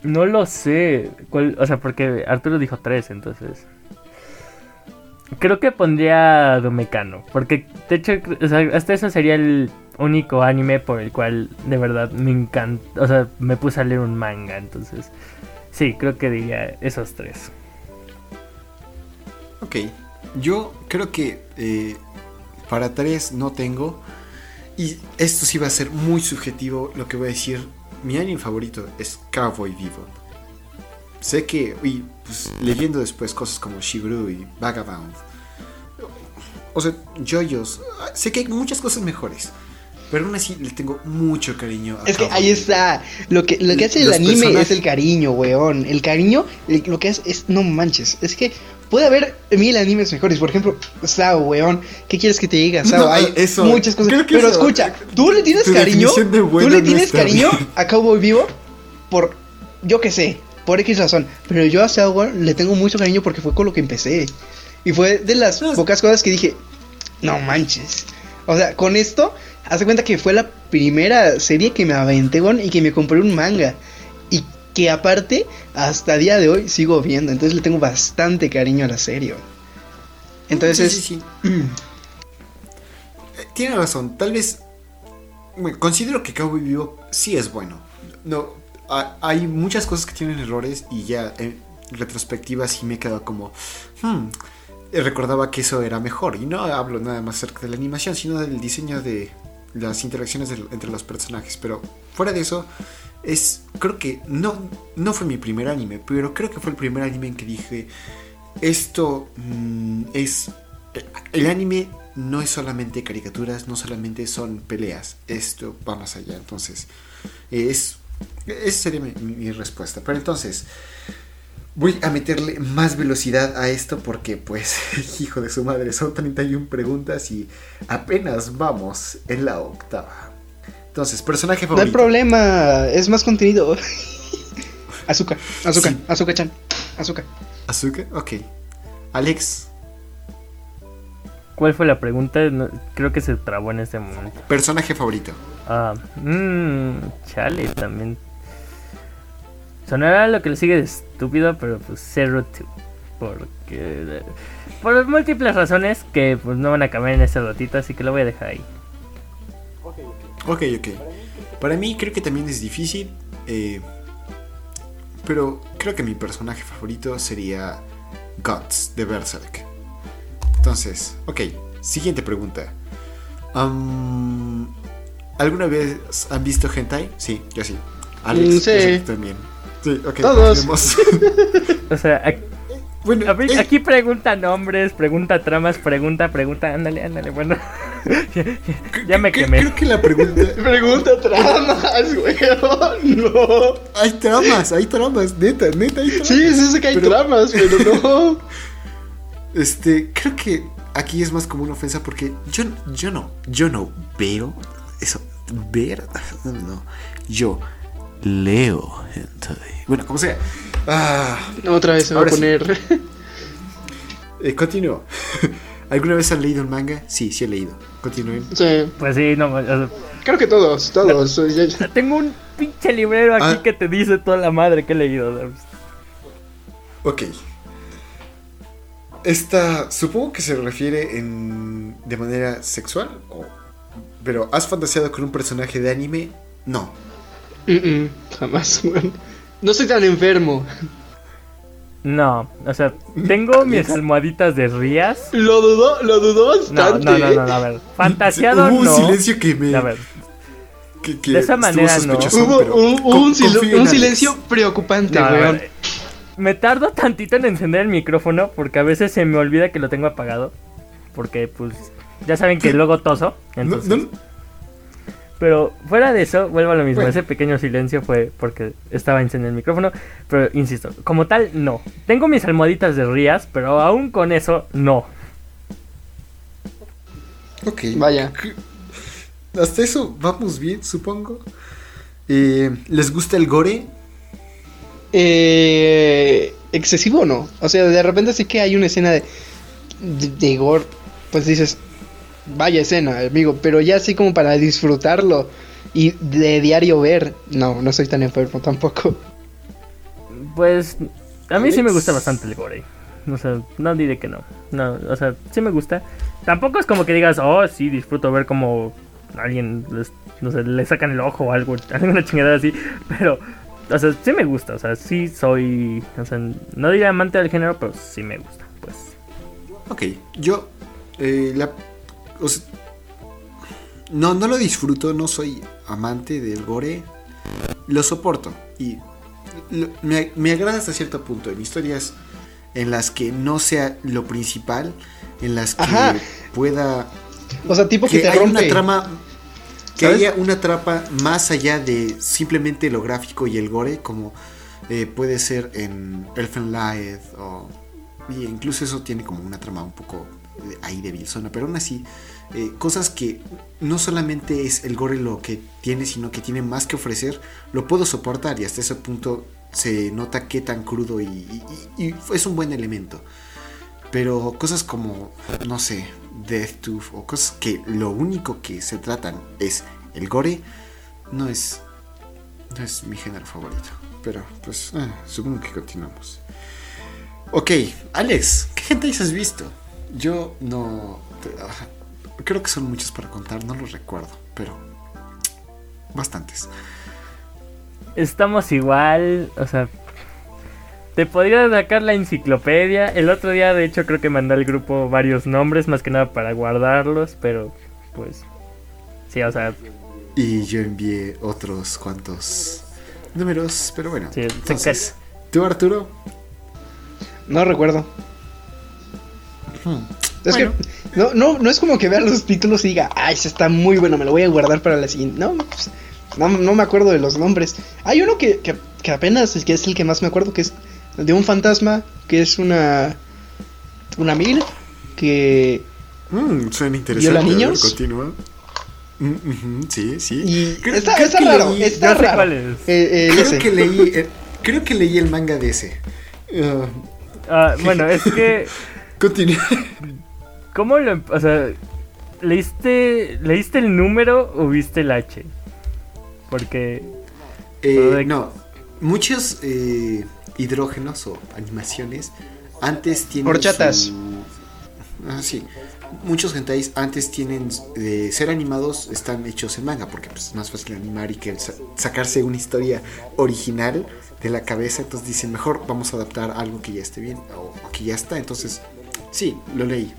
no lo sé, o sea, porque Arturo dijo tres, entonces creo que pondría Domecano, porque de hecho, o sea, hasta eso sería el único anime por el cual de verdad me encanta, o sea, me puse a leer un manga, entonces sí, creo que diría esos tres. Ok, yo creo que eh, para tres no tengo. Y esto sí va a ser muy subjetivo lo que voy a decir. Mi anime favorito es Cowboy Vivo. Sé que, y pues, leyendo después cosas como Shiguru y Vagabond. O sea, JoJo's. Sé que hay muchas cosas mejores. Pero aún así le tengo mucho cariño a Es que Cowboy ahí está. Lo que, lo que hace el anime personajes- es el cariño, weón. El cariño, lo que hace es. No manches. Es que puede haber mil animes mejores. Por ejemplo, Sao, weón. ¿Qué quieres que te diga? Sao, No, hay eso- muchas cosas. Pero eso- escucha, tú le tienes cariño. Tú le tienes cariño bien. a Cowboy Vivo por. Yo qué sé. Por X razón. Pero yo a Sao, weón, le tengo mucho cariño porque fue con lo que empecé. Y fue de las No, pocas cosas que dije. No manches. O sea, con esto, haz de cuenta que fue la primera serie que me aventé, weón, y que me compré un manga. Que aparte, hasta día de hoy sigo viendo. Entonces le tengo bastante cariño a la serie. Entonces, Sí, sí, Tiene razón, tal vez. considero que Cowboy Vivo sí es bueno. No, ha- hay muchas cosas que tienen errores y ya en retrospectiva sí me he quedado como. "Hmm, eh, recordaba que eso era mejor. Y no hablo nada más acerca de la animación, sino del diseño de las interacciones entre los personajes. Pero fuera de eso, es. Creo que no, no fue mi primer anime, pero creo que fue el primer anime en que dije. Esto mm, es. El anime no es solamente caricaturas, no solamente son peleas. Esto va más allá. Entonces, eh, es. Esa sería mi, mi respuesta. Pero entonces, voy a meterle más velocidad a esto porque, pues, hijo de su madre, son 31 preguntas y apenas vamos en la octava. Entonces, personaje no hay favorito. problema. Es más contenido. azúcar, azúcar, Sí. azúcar chan. Azúcar. Azúcar, ok. Alex, ¿Cuál fue la pregunta? No- creo que se trabó en este momento. personaje favorito. Ah, mmm, chale, también. Sonará lo que le sigue de estúpido, pero pues Zero Two. Porque. Por múltiples razones que pues no van a caber en este ratito, así que lo voy a dejar ahí. Ok, ok. Para mí creo que también es difícil. eh, pero creo que mi personaje favorito sería Guts de Berserk. Entonces, ok, siguiente pregunta. Am, ¿Alguna vez han visto hentai? Sí, yo sí. Alex, Mm, sí. yo también. Sí, ok. Todos. O sea, aquí, bueno, a ver, eh, aquí pregunta nombres, pregunta tramas, pregunta, pregunta, ándale, ándale, bueno. Ya, ya- ya me quemé. Creo que la pregunta... Pregunta tramas, weón. No. Hay tramas, hay tramas, neta, neta, hay tramas. Sí, sí sé que hay Pero- tramas, pero no. Este, creo que aquí es más como una ofensa porque yo, yo no, yo no veo eso, ver, no, yo leo. Bueno, como sea. Ah, Otra vez se va a Ahora sí. poner. eh, continúo. ¿Alguna vez han leído un manga? Sí, sí he leído. Continúen. Sí. Pues sí, no, o sea, Creo que todos, todos. Ya- ya- tengo un pinche librero aquí Ah. que te dice toda la madre que he leído. sea, Ok. Esta, supongo que se refiere en, de manera sexual, o, pero ¿has fantaseado con un personaje de anime? No. Mm, mm, jamás, weón. No soy tan enfermo. No, o sea, tengo mis almohaditas de rías. Lo dudó, lo dudó No, bastante. no, no, no, no, a ver. Fantaseado Hubo un no. silencio que me. A ver, que- que de esa manera no. Hubo un, un sil- un silencio preocupante, weón. ver, Me tardo tantito en encender el micrófono porque a veces se me olvida que lo tengo apagado. Porque, pues, ya saben que luego toso. No, Entonces, no, Pero fuera de eso, vuelvo a lo mismo. Bueno. Ese pequeño silencio fue porque estaba encendiendo el micrófono. Pero insisto, como tal, no. Tengo mis almohaditas de rías, pero aún con eso, no. ok. Vaya. Hasta eso vamos bien, supongo. Eh, ¿Les gusta el gore? Eh, excesivo o no. O sea, de repente sí que hay una escena de, de, de gore. Pues dices, vaya escena, amigo. Pero ya así como para disfrutarlo y de diario ver. No, no soy tan enfermo tampoco. Pues a mí sí me gusta bastante el gore. O sea, no diré que no. No, o sea, sí me gusta. Tampoco es como que digas, oh, sí, disfruto ver como alguien, les- no sé, le sacan el ojo o algo, alguna chingada así. Pero, o sea, sí me gusta. O sea, sí soy, o sea, no diría amante del género, pero sí me gusta, pues. Ok, yo. eh, la- o sea, no, no lo disfruto, no soy amante del gore. Lo soporto. Y lo- me, me agrada hasta cierto punto. En historias en las que no sea lo principal, en las que Ajá. pueda O sea, tipo que, que te hay rompe. una trama que ¿Sabes? haya una trama más allá de simplemente lo gráfico y el gore como eh, puede ser en Elfen Lied o y incluso eso tiene como una trama un poco ahí de zona pero aún así eh, cosas que no solamente es el gore lo que tiene sino que tiene más que ofrecer lo puedo soportar y hasta ese punto se nota qué tan crudo y, es un buen elemento pero cosas como, no sé, Death Tooth o cosas que lo único que se tratan es el gore, no es, no es mi género favorito. Pero pues eh, supongo que continuamos. Ok, Alex, ¿qué gente has visto? Yo no... Creo que son muchos para contar, no los recuerdo, pero bastantes. Estamos igual, o sea, te podría sacar la enciclopedia. El otro día, de hecho, creo que mandé al grupo varios nombres, más que nada para guardarlos, pero pues, sí, o sea, Y yo envié otros cuantos números, pero bueno. Sí, entonces, ¿tú Arturo? No recuerdo. Hmm. Es Bueno. que no, no, no es como que vea los títulos y diga, ay, ese está muy bueno, me lo voy a guardar para la siguiente. No, pues, no, no me acuerdo de los nombres. Hay uno que, que, que apenas es que es el que más me acuerdo, que es de un fantasma, que es una. Una mil, que. Mm, suena interesante. ¿Viola A ver, niños? continúa. Mm, sí, sí. Y Creo- está, creo está que raro, leí- está raro. cuál es. Eh, eh, creo ese. que leí. eh, creo que leí el manga de ese. Ah, bueno, es que, continúa. ¿cómo lo, em- o sea, leíste, leíste el número o viste el H? Porque, Eh, de- no, muchos eh, hidrógenos o animaciones antes tienen. Horchatas. su- Ah, sí. Muchos hentais antes tienen de ser animados están hechos en manga porque pues, es más fácil animar y que sa- sacarse una historia original de la cabeza entonces dicen mejor vamos a adaptar algo que ya esté bien o, o que ya está entonces sí lo leí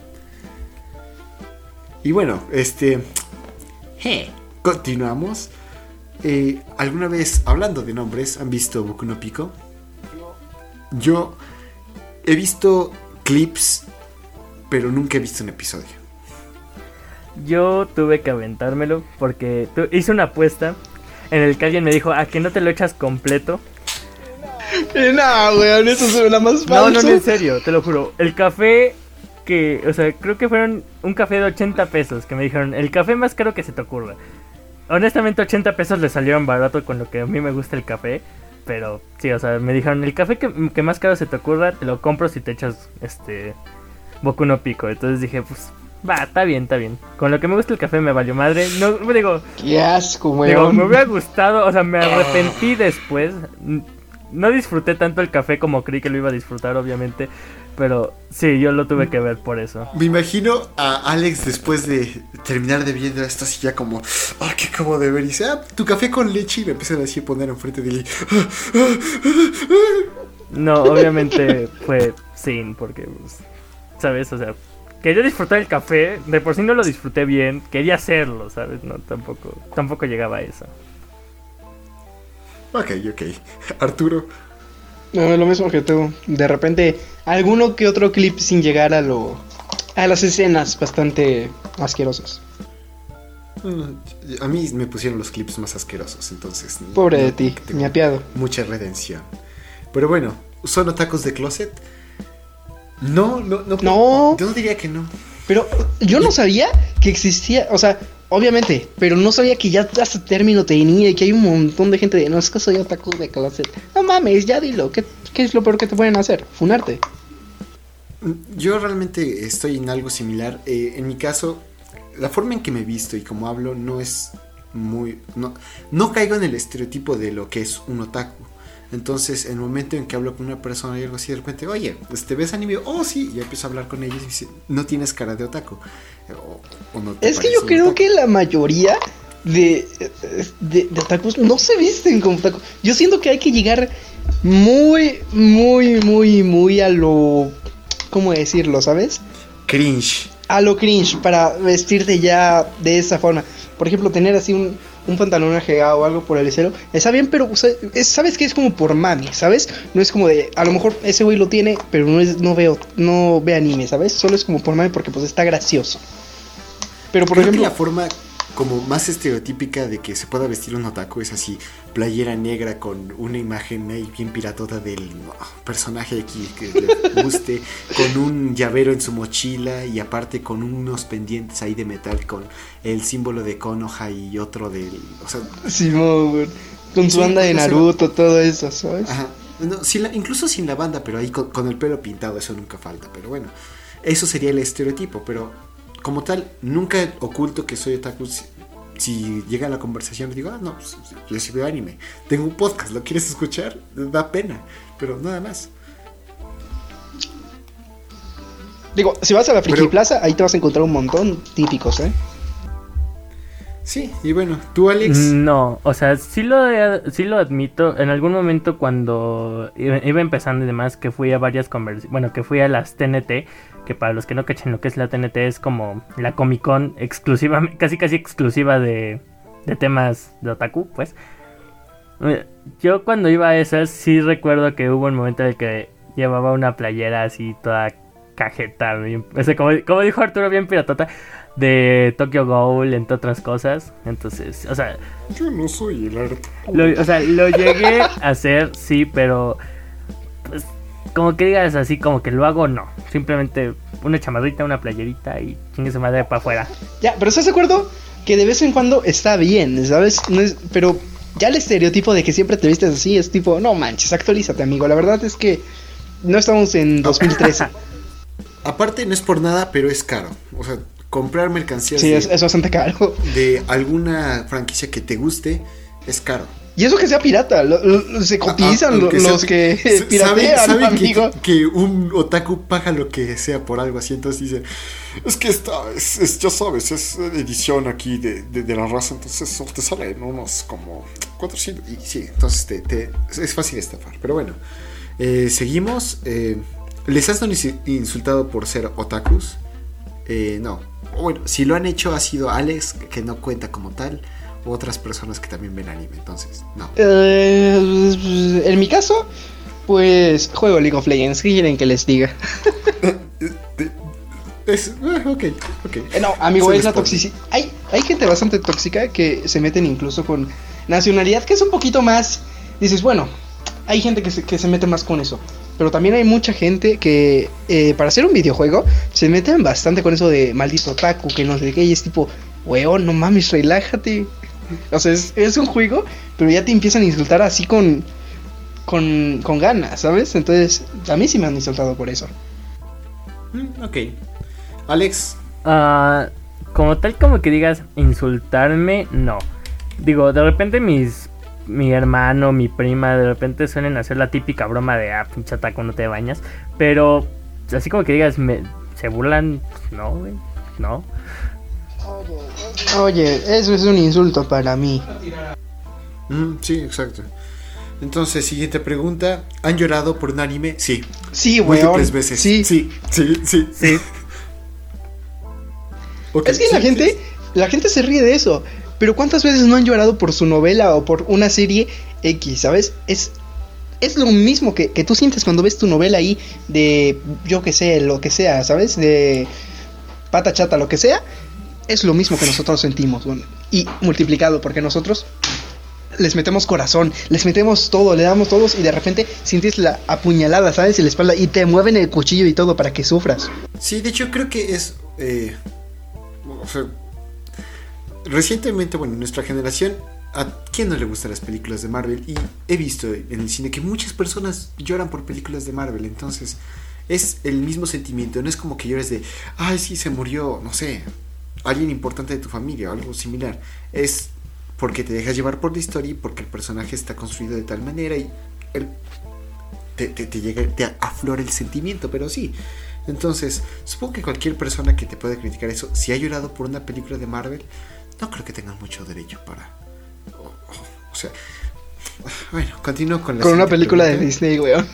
Y bueno, este. je, continuamos. Eh, ¿Alguna vez, hablando de nombres, han visto Boku no Pico? Yo he visto clips, pero nunca he visto un episodio. Yo tuve que aventármelo porque tu- hice una apuesta en el que alguien me dijo, a que no te lo echas completo. Eh, no, weón, eso suena más No, falso. no, no, en serio, te lo juro. El café que, o sea, creo que fueron un café de 80 pesos que me dijeron, el café más caro que se te ocurra. Honestamente, 80 pesos le salieron barato con lo que a mí me gusta el café. Pero sí, o sea, me dijeron, el café que, que más caro se te ocurra, te lo compro si te echas este Boku no Pico. Entonces dije, pues, va, está bien, está bien. Con lo que me gusta el café me valió madre. No, digo, Qué asco, Digo, me hubiera gustado, o sea, me arrepentí después. No disfruté tanto el café como creí que lo iba a disfrutar, obviamente. Pero sí, yo lo tuve que ver por eso. Me imagino a Alex después de terminar de viendo esto así ya como, ah, ¿qué acabo de ver? Y dice, ah, tu café con leche y me empiezan así a poner enfrente de él. No, obviamente fue sin, porque, pues, ¿sabes? O sea, quería disfrutar el café, de por sí no lo disfruté bien, quería hacerlo, ¿sabes? No, tampoco, tampoco llegaba a eso. Ok, ok. Arturo, No, lo mismo que tú. De repente, alguno que otro clip sin llegar a lo. a las escenas bastante asquerosas. mm, a mí me pusieron los clips más asquerosos, entonces... Pobre no de ti, me apiado. Mucha redención. Pero bueno, ¿son otakus de closet? No, no, no. No. Yo no diría que no. Pero yo no sabía que existía, o sea, obviamente, pero no sabía que ya hasta término tenía y que hay un montón de gente de no es que soy otaku de closet. No mames, ya dilo, ¿qué, es lo peor que te pueden hacer? Funarte. Yo realmente estoy en algo similar. Eh, en mi caso, la forma en que me visto y como hablo no es muy... No, no caigo en el estereotipo de lo que es un otaku. Entonces, en el momento en que hablo con una persona y algo así, de repente, oye, pues, ¿te ves anime? Oh, sí. Y yo empiezo a hablar con ellos y dice, no tienes cara de otaku. O, o no te Es que yo creo otaku. que la mayoría de, de, de otakus no se visten como otaku. Yo siento que hay que llegar muy, muy, muy, muy a lo... ¿Cómo decirlo, sabes? Cringe. a lo cringe para vestirte ya de esa forma. Por ejemplo, tener así un, un pantalón ajegado o algo por el estilo. Está bien, pero o sea, es- sabes que es como por mami, ¿sabes? No es como de, a lo mejor ese güey lo tiene, pero no es, no veo, no ve anime, ¿sabes? Solo es como por mami porque pues está gracioso. Pero por Creo que ejemplo, la forma como más estereotípica de que se pueda vestir un otaku es así, playera negra con una imagen ahí bien piratota del personaje aquí que le guste, con un llavero en su mochila y aparte con unos pendientes ahí de metal con el símbolo de Konoha y otro del, o sea, güey, con su Sí, banda de Naruto, todo eso, ¿sabes? ajá, no, sin la- incluso sin la banda, pero ahí con, con el pelo pintado, eso nunca falta, pero bueno, eso sería el estereotipo, pero como tal, nunca oculto que soy otaku. Si, si llega la conversación, digo, ah, no, pues, yo sí veo anime. Tengo un podcast, ¿lo quieres escuchar? Da pena, pero nada más. Digo, si vas a la Friki Pero- Plaza, ahí te vas a encontrar un montón típicos, ¿eh? Sí, y bueno, tú, Alex, No, o sea, sí lo, he- sí lo admito. En algún momento cuando iba, iba empezando y demás, que fui a varias conversaciones, bueno, que fui a las TNT, que para los que no cachen lo que es la TNT es como la Comic Con exclusiva, casi casi exclusiva de, de temas de otaku, pues. Eh, Yo cuando iba a esas sí recuerdo que hubo un momento en el que llevaba una playera así toda cajeta, bien- o sea, como, como dijo Arturo, bien piratota, de Tokyo Ghoul, entre otras cosas. Entonces, o sea, Yo no soy el arte. lo, o sea, lo llegué a hacer, sí, pero como que digas así, como que lo hago, no. Simplemente una chamarrita, una playerita y chingue su madre para afuera. Ya, pero ¿estás de acuerdo? Que de vez en cuando está bien, ¿sabes? No es, pero ya el estereotipo de que siempre te vistes así es tipo, no manches, actualízate, amigo. La verdad es que no estamos en 2013. aparte no es por nada, pero es caro. O sea, comprar mercancías sí, de, es, es bastante caro. de alguna franquicia que te guste es caro. Y eso que sea pirata, lo- lo- se cotizan Ah, aunque sea- los que s- piratean, saben- amigo. Que, un otaku paga lo que sea por algo así, entonces dicen, Es que esta, es, es- ya sabes, es edición aquí de, de, de la raza, entonces te sale en unos como 400. y sí, entonces te, te- es fácil estafar. Pero bueno, eh, seguimos. eh, ¿Les has ins- insultado por ser otakus? Eh, no. bueno, si lo han hecho ha sido Alex, que no cuenta como tal, u otras personas que también ven anime, entonces, no. Eh, en mi caso, pues juego League of Legends. ¿Qué quieren que les diga? Es, eh, ok, ok. Eh, no, amigo, es la toxicidad. Hay, hay gente bastante tóxica que se meten incluso con nacionalidad, que es un poquito más. Dices, bueno, hay gente que se, que se mete más con eso. Pero también hay mucha gente que, eh, para hacer un videojuego, se meten bastante con eso de maldito taco, que no sé qué, y es tipo, weón, no mames, relájate. O sea, es, es un juego, pero ya te empiezan a insultar así con, con, con ganas, ¿sabes? Entonces, a mí sí me han insultado por eso. Mm, ok. Alex, Ah, como tal, como que digas insultarme, no. Digo, de repente mis. Mi hermano, mi prima, de repente suelen hacer la típica broma de ah, pinche taco, no te bañas. Pero así como que digas, me, se burlan, pues, no, güey, no. Oye, eso es un insulto para mí. Mm, sí, exacto. Entonces, siguiente pregunta. ¿Han llorado por un anime? Sí. Sí, weón. Múltiples veces. Sí. sí, sí, sí. Es que la gente, sí. la gente se ríe de eso. Pero ¿cuántas veces no han llorado por su novela o por una serie X, ¿sabes? Es, es lo mismo que, que tú sientes cuando ves tu novela ahí de, yo que sé, lo que sea, ¿sabes? De pata chata, lo que sea. Es lo mismo que nosotros sentimos. bueno, y multiplicado, porque nosotros les metemos corazón, les metemos todo, le damos todos y de repente sientes la apuñalada, ¿sabes? En la espalda y te mueven el cuchillo y todo para que sufras. Sí, de hecho creo que es... eh, o sea, recientemente, bueno, en nuestra generación, ¿a quién no le gustan las películas de Marvel? Y he visto en el cine que muchas personas lloran por películas de Marvel, entonces es el mismo sentimiento, no es como que llores de, ay, sí, se murió, no sé, alguien importante de tu familia o algo similar. Es porque te dejas llevar por la historia y porque el personaje está construido de tal manera y el te, te, te llega, te aflora el sentimiento, pero sí. Entonces, supongo que cualquier persona que te pueda criticar eso, si ha llorado por una película de Marvel, no creo que tengan mucho derecho para. O, o- o sea. Bueno, continúo con la Con una película de. Disney, weón.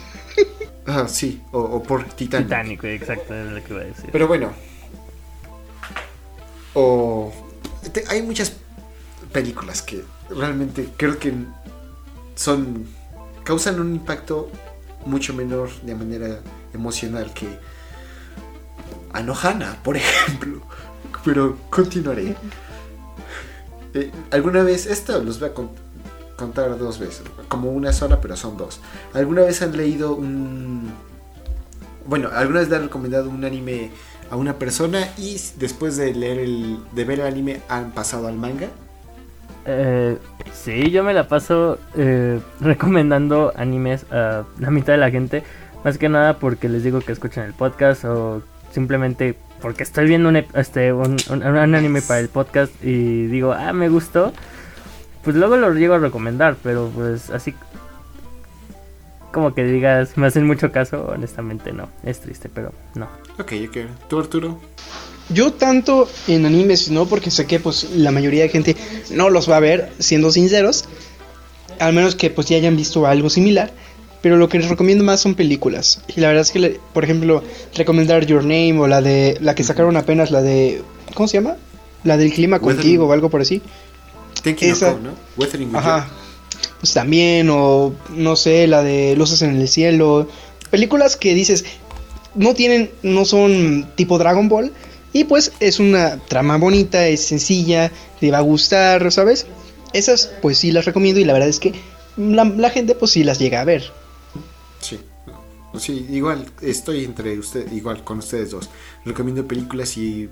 Ah, sí, o, o por Titanic. Titanic, exacto, es lo que iba a decir. Pero bueno. O. hay muchas películas que realmente creo que son. causan un impacto mucho menor de manera emocional que. Anohana, por ejemplo. Pero continuaré. Eh, Alguna vez, esto los voy a con- contar dos veces, como una sola, pero son dos. ¿Alguna vez han leído un... Bueno, alguna vez le han recomendado un anime a una persona y después de leer el... de ver el anime han pasado al manga? Eh, sí, yo me la paso eh, recomendando animes a la mitad de la gente. Más que nada porque les digo que escuchen el podcast o simplemente porque estoy viendo un, este, un, un- un anime para el podcast y digo, ah, me gustó. Pues luego lo llego a recomendar, pero pues así como que digas, me hacen mucho caso, honestamente no. Es triste, pero no. Ok, ok. ¿Tú, Arturo? Yo tanto en animes no, porque sé que pues la mayoría de gente no los va a ver, siendo sinceros. Al menos que pues ya hayan visto algo similar. Pero lo que les recomiendo más son películas. Y la verdad es que, le- por ejemplo, recomendar Your Name o la de la que sacaron apenas, la de ¿cómo se llama? La del clima Weathering. contigo o algo por así. Esa- ¿no? Weathering with Ajá. Pues también, o no sé, la de Luces en el Cielo. Películas que dices, no tienen, no son tipo Dragon Ball. Y pues es una trama bonita, es sencilla, te va a gustar, ¿sabes? Esas pues sí las recomiendo y la verdad es que la, gente pues sí las llega a ver. Sí. Igual estoy entre usted, igual con ustedes dos. Recomiendo películas y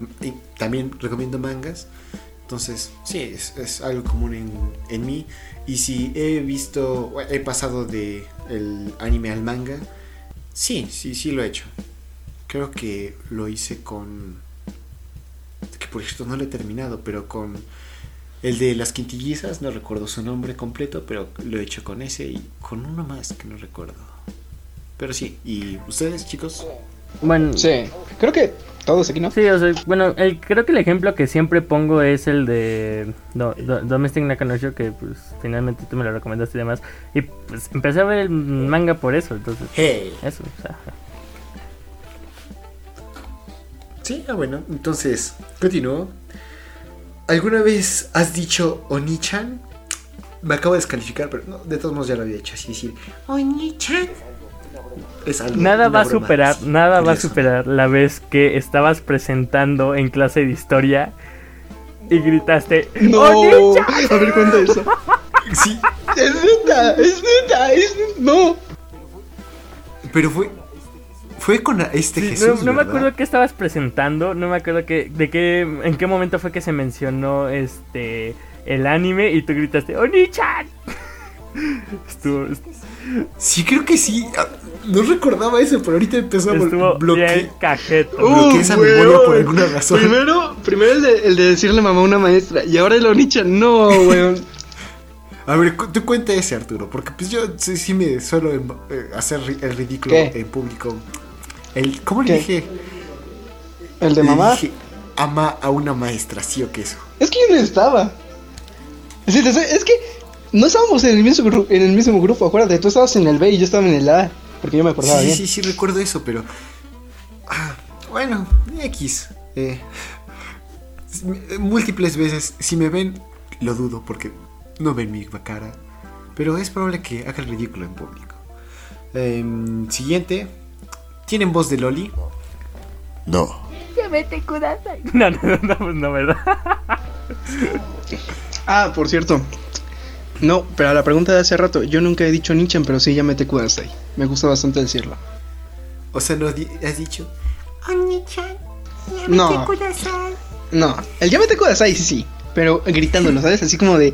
también recomiendo mangas. Entonces, sí, es, es algo común en, en mí. Y si he visto, he pasado de el anime al manga, sí, sí, sí lo he hecho. Creo que lo hice con, que por cierto no lo he terminado, pero con el de las quintillizas, no recuerdo su nombre completo, pero lo he hecho con ese y con uno más que no recuerdo. Pero sí, ¿y ustedes, chicos? Bueno, Sí, creo que todos aquí, ¿no? Sí, o sea, bueno, el, creo que el ejemplo que siempre pongo es el de Do- Do- Domestic Nakanosho, que pues finalmente tú me lo recomendaste y demás. Y pues empecé a ver el manga por eso, entonces, Hey. eso, o sea. Sí, ah, bueno, entonces, continúo. ¿Alguna vez has dicho Onichan? Me acabo de descalificar, pero no, de todos modos ya lo había hecho así decir. Onichan. Es algo, Nada va a superar, nada va a superar la vez que estabas presentando en clase de historia y gritaste No, a ver, cuenta eso. Sí, Es neta, es neta, es no. pero fue. Fue con este Sí, Jesús. no, no me acuerdo qué estabas presentando, no me acuerdo que, de qué, en qué momento fue que se mencionó este el anime y tú gritaste ¡Oni-chan! Estuvo, Sí, creo que sí. Ah, No recordaba eso, pero ahorita empezó a bloquear. Bloqueé esa memoria por alguna razón. Primero, primero el de, el de decirle mamá a una maestra y ahora el Onicha, no, weón. A ver, cu- tú cuenta ese, Arturo, porque pues yo sí, sí me suelo em- eh, hacer ri- el ridículo ¿Qué? en público. El, ¿Cómo le dije? ¿El de Le mamá? dije, ama a una maestra, sí o qué eso. Es que yo no estaba. Es que no estábamos en el mismo grupo, en el mismo grupo, acuérdate, tú estabas en el B y yo estaba en el A, porque yo me acordaba Sí, bien. sí, sí, recuerdo eso, pero. Ah, bueno, X. eh, múltiples veces, si me ven, lo dudo porque no ven mi cara. Pero es probable que haga el ridículo en público. Em, siguiente. ¿Tienen voz de Loli? No. No, no, no, no, no, ¿verdad? Ah, por cierto. No, pero a la pregunta de hace rato, yo nunca he dicho Nichan, pero sí llamé Kudasai. Me gusta bastante decirlo. O sea, ¿no has dicho? No. No, el llámate Kudasai sí, sí. Pero gritándolo, ¿sabes? Así como de.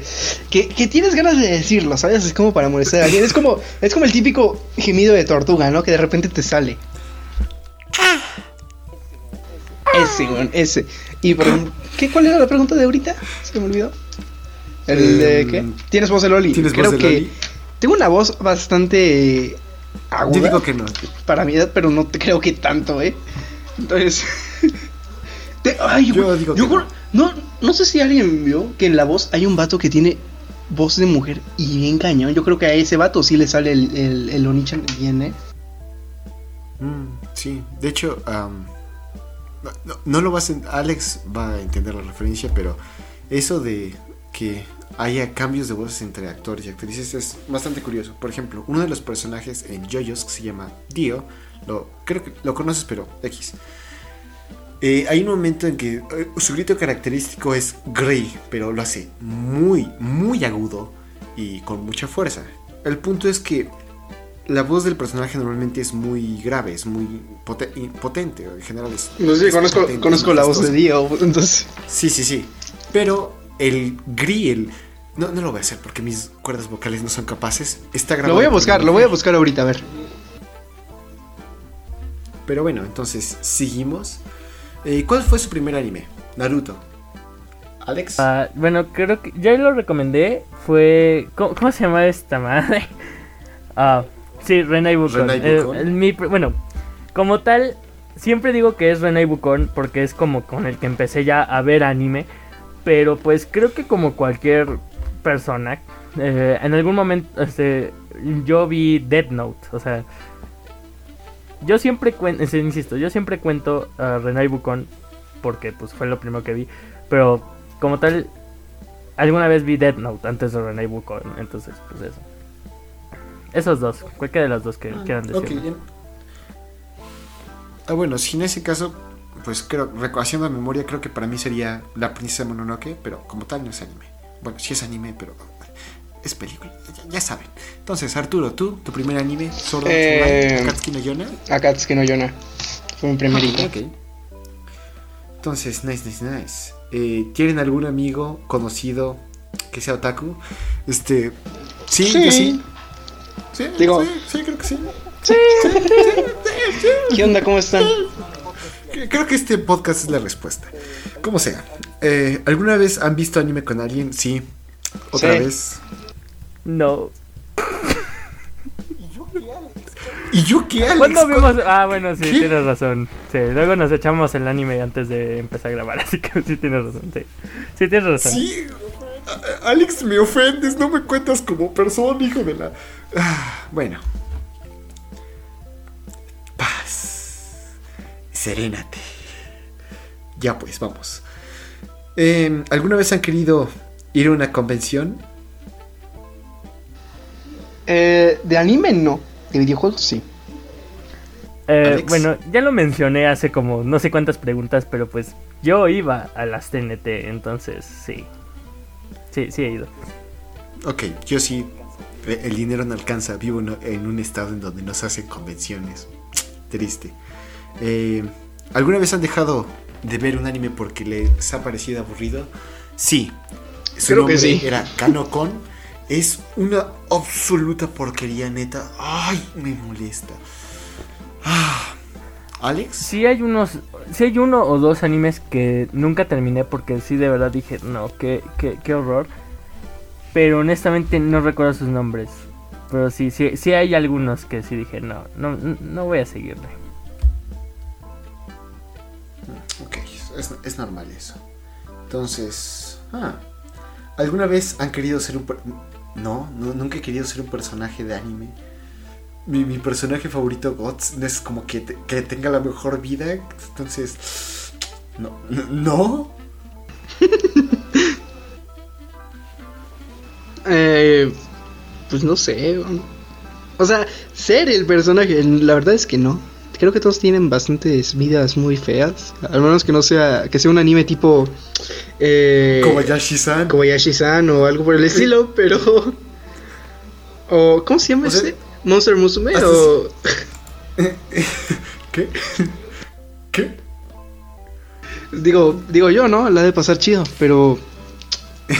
Que, que tienes ganas de decirlo, ¿sabes? Es como para molestar a alguien. Es como, es como el típico gemido de tortuga, ¿no? Que de repente te sale. Ese, weón, ese. Y por ¿qué, ¿cuál era la pregunta de ahorita? Se me olvidó. El de Em, qué? ¿Tienes voz de Loli? ¿Tienes Creo voz de que Loli? tengo una voz bastante aguda Yo digo que no. para mi edad, pero no te creo que tanto, ¿eh? Entonces. te- ay, Yo digo yo que no. no. sé si alguien vio que en la voz hay un vato que tiene voz de mujer y bien cañón. Yo creo que a ese vato sí le sale el, el, el Onichan bien, ¿eh? Mm, sí, de hecho, am, no, no- lo vas a... Alex va a entender la referencia, pero eso de que haya cambios de voces entre actores y actrices es bastante curioso. Por ejemplo, uno de los personajes en JoJo's que se llama Dio, lo, creo que lo conoces, pero X. Eh, hay un momento en que eh, su grito característico es Grey, pero lo hace muy, muy agudo y con mucha fuerza. El punto es que la voz del personaje normalmente es muy grave, es muy potente. En general es. No sé, es conozco, potente, conozco la voz de. Dio, entonces. Sí, sí, sí. Pero el grill. No, no lo voy a hacer porque mis cuerdas vocales no son capaces. Está grabado. Lo voy a buscar, lo voy a buscar ahorita, a ver. Pero bueno, entonces seguimos. Eh, ¿Cuál fue su primer anime? Naruto. Alex. Ah, bueno, creo que ya lo recomendé. Fue. ¿Cómo, cómo se llama esta madre? Ah, sí, Renai Bukon. Renai Eh, el- mi bueno, como tal, siempre digo que es Renai Bukon porque es como con el que empecé ya a ver anime. Pero pues creo que como cualquier persona, eh, en algún momento este, yo vi Death Note. O sea, yo siempre cuento, insisto, yo siempre cuento a Renai Bukon porque pues fue lo primero que vi. Pero como tal, alguna vez vi Death Note antes de Renai Bukon. Entonces, pues eso. Esos dos, cualquiera de los dos que quieran decir. Ah, bueno, si en ese caso, pues creo, haciendo memoria, creo que para mí sería La Princesa Mononoke, pero como tal no es anime. Bueno, sí es anime, pero es película, ya, ya saben. Entonces, Arturo, tú, tu primer anime, Sword Eh, Akatsuki no Yona. Akatsuki no Yona. Fue mi primerito. Ok. Entonces, nice, nice, nice. Eh, ¿Tienen algún amigo conocido que sea otaku? Este, sí, Sí. yo sí. Sí, Digo- sí, sí, creo que sí. ¿Qué onda? ¿Cómo están? Creo que este podcast es la respuesta. Como sea. Eh, ¿Alguna vez han visto anime con alguien? Sí. ¿Otra Sí. vez? No. ¿Y yo qué, Alex? ¿Cuándo ¿Cuándo- vimos? Ah, bueno, sí, ¿Qué? tienes razón. Sí, luego nos echamos el anime antes de empezar a grabar, así que sí tienes razón. Sí, sí tienes razón. Sí. Alex, me ofendes. No me cuentas como persona, hijo de la... Ah, bueno. Serénate. ya pues, vamos. Eh, ¿Alguna vez han querido ir a una convención? Eh, de anime no, de videojuegos sí. Eh, bueno, ya lo mencioné hace como no sé cuántas preguntas, pero pues yo iba a las TNT, entonces sí. Sí, sí he ido. Ok, yo sí. El dinero no alcanza. Vivo en- en un estado en donde no se hacen convenciones. Triste. Eh, ¿Alguna vez han dejado de ver un anime porque les ha parecido aburrido? Sí. Su Creo que nombre sí. era Kanokon. Es una absoluta porquería, neta. Ay, me molesta. Ah, ¿Alex? Sí hay unos, sí hay uno o dos animes que nunca terminé porque sí de verdad dije, no, qué, qué, qué horror. Pero honestamente no recuerdo sus nombres. Pero sí, sí, sí hay algunos que sí dije, no, no, no voy a seguirle. Es, es normal eso. Entonces, ah, ¿alguna vez han querido ser un... No, no, nunca he querido ser un personaje de anime. Mi, mi personaje favorito, no es como que, que tenga la mejor vida. Entonces, no, no. Eh, pues no sé. O sea, ser el personaje, la verdad es que no. Creo que todos tienen bastantes vidas muy feas. Al menos que no sea, que sea un anime tipo... Eh, Kobayashi-san. Kobayashi-san o algo por el estilo, pero... O, ¿Cómo se llama O sea, ese? Monster Musume o... ¿Qué? ¿Qué? Digo, digo yo, ¿no? La de pasar chido, pero...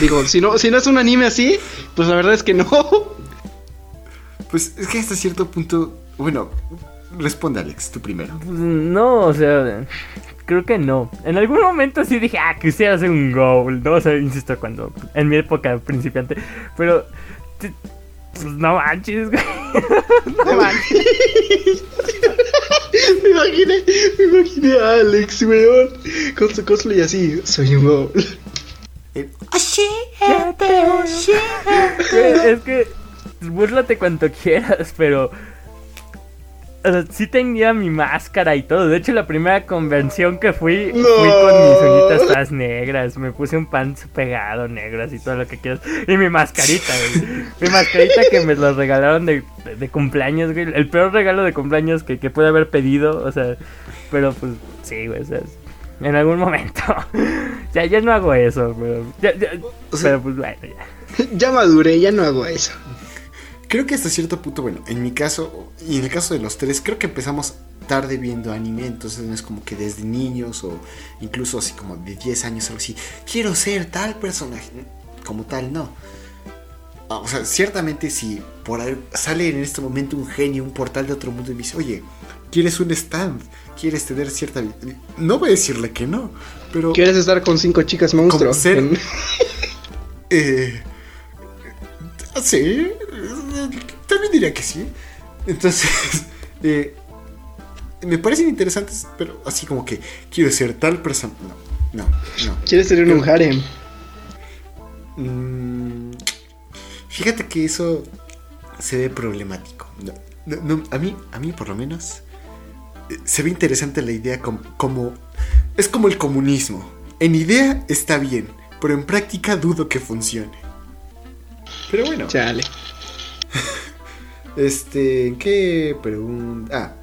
Digo, si no, si no es un anime así, pues la verdad es que no. Pues es que hasta cierto punto... Bueno, responde Alex, tú primero. No, o sea, creo que no. En algún momento sí dije, ah, quisiera hacer un goal, ¿no? O sea, insisto, cuando, en mi época principiante. Pero, pues no manches, güey. no manches. me imaginé, me imaginé a Alex, weón, con su cosplay así, soy un gol. Eh, Güey, es que búrlate cuanto quieras, pero sí tenía mi máscara y todo. De hecho, la primera convención que fui, No. fui con mis uñitas todas negras. Me puse un pants pegado negro, así todo lo que quieras. Y mi mascarita, güey. Mi mascarita que me lo regalaron de, de- de cumpleaños, güey. El peor regalo de cumpleaños que, que pude haber pedido. O sea, pero pues sí, güey. O sea, en algún momento. ya, ya no hago eso, pero. ya- ya- O sea- pero pues bueno, ya. Ya maduré, ya no hago eso. Creo que hasta cierto punto, bueno, en mi caso, y en el caso de los tres, creo que empezamos tarde viendo anime, entonces no es como que desde niños o incluso así como de 10 años, algo así, quiero ser tal personaje, como tal, no. Ah, O sea, ciertamente si por ahí sale en este momento un genio, un portal de otro mundo y me dice, oye, ¿quieres un stand? ¿Quieres tener cierta... vi-?" No voy a decirle que no, pero... ¿Quieres estar con cinco chicas monstruo? Como ser- Eh, sí, eh, también diría que sí. Entonces, eh, me parecen interesantes, pero así como que quiero ser tal persona. No, no, no. ¿Quieres tener un harem? Mm, fíjate que eso se ve problemático. No, no, no, a mí, a mí por lo menos, eh, se ve interesante la idea como, como es como el comunismo. En idea está bien, pero en práctica dudo que funcione. Pero bueno. Chale. Este, ¿qué pregunta?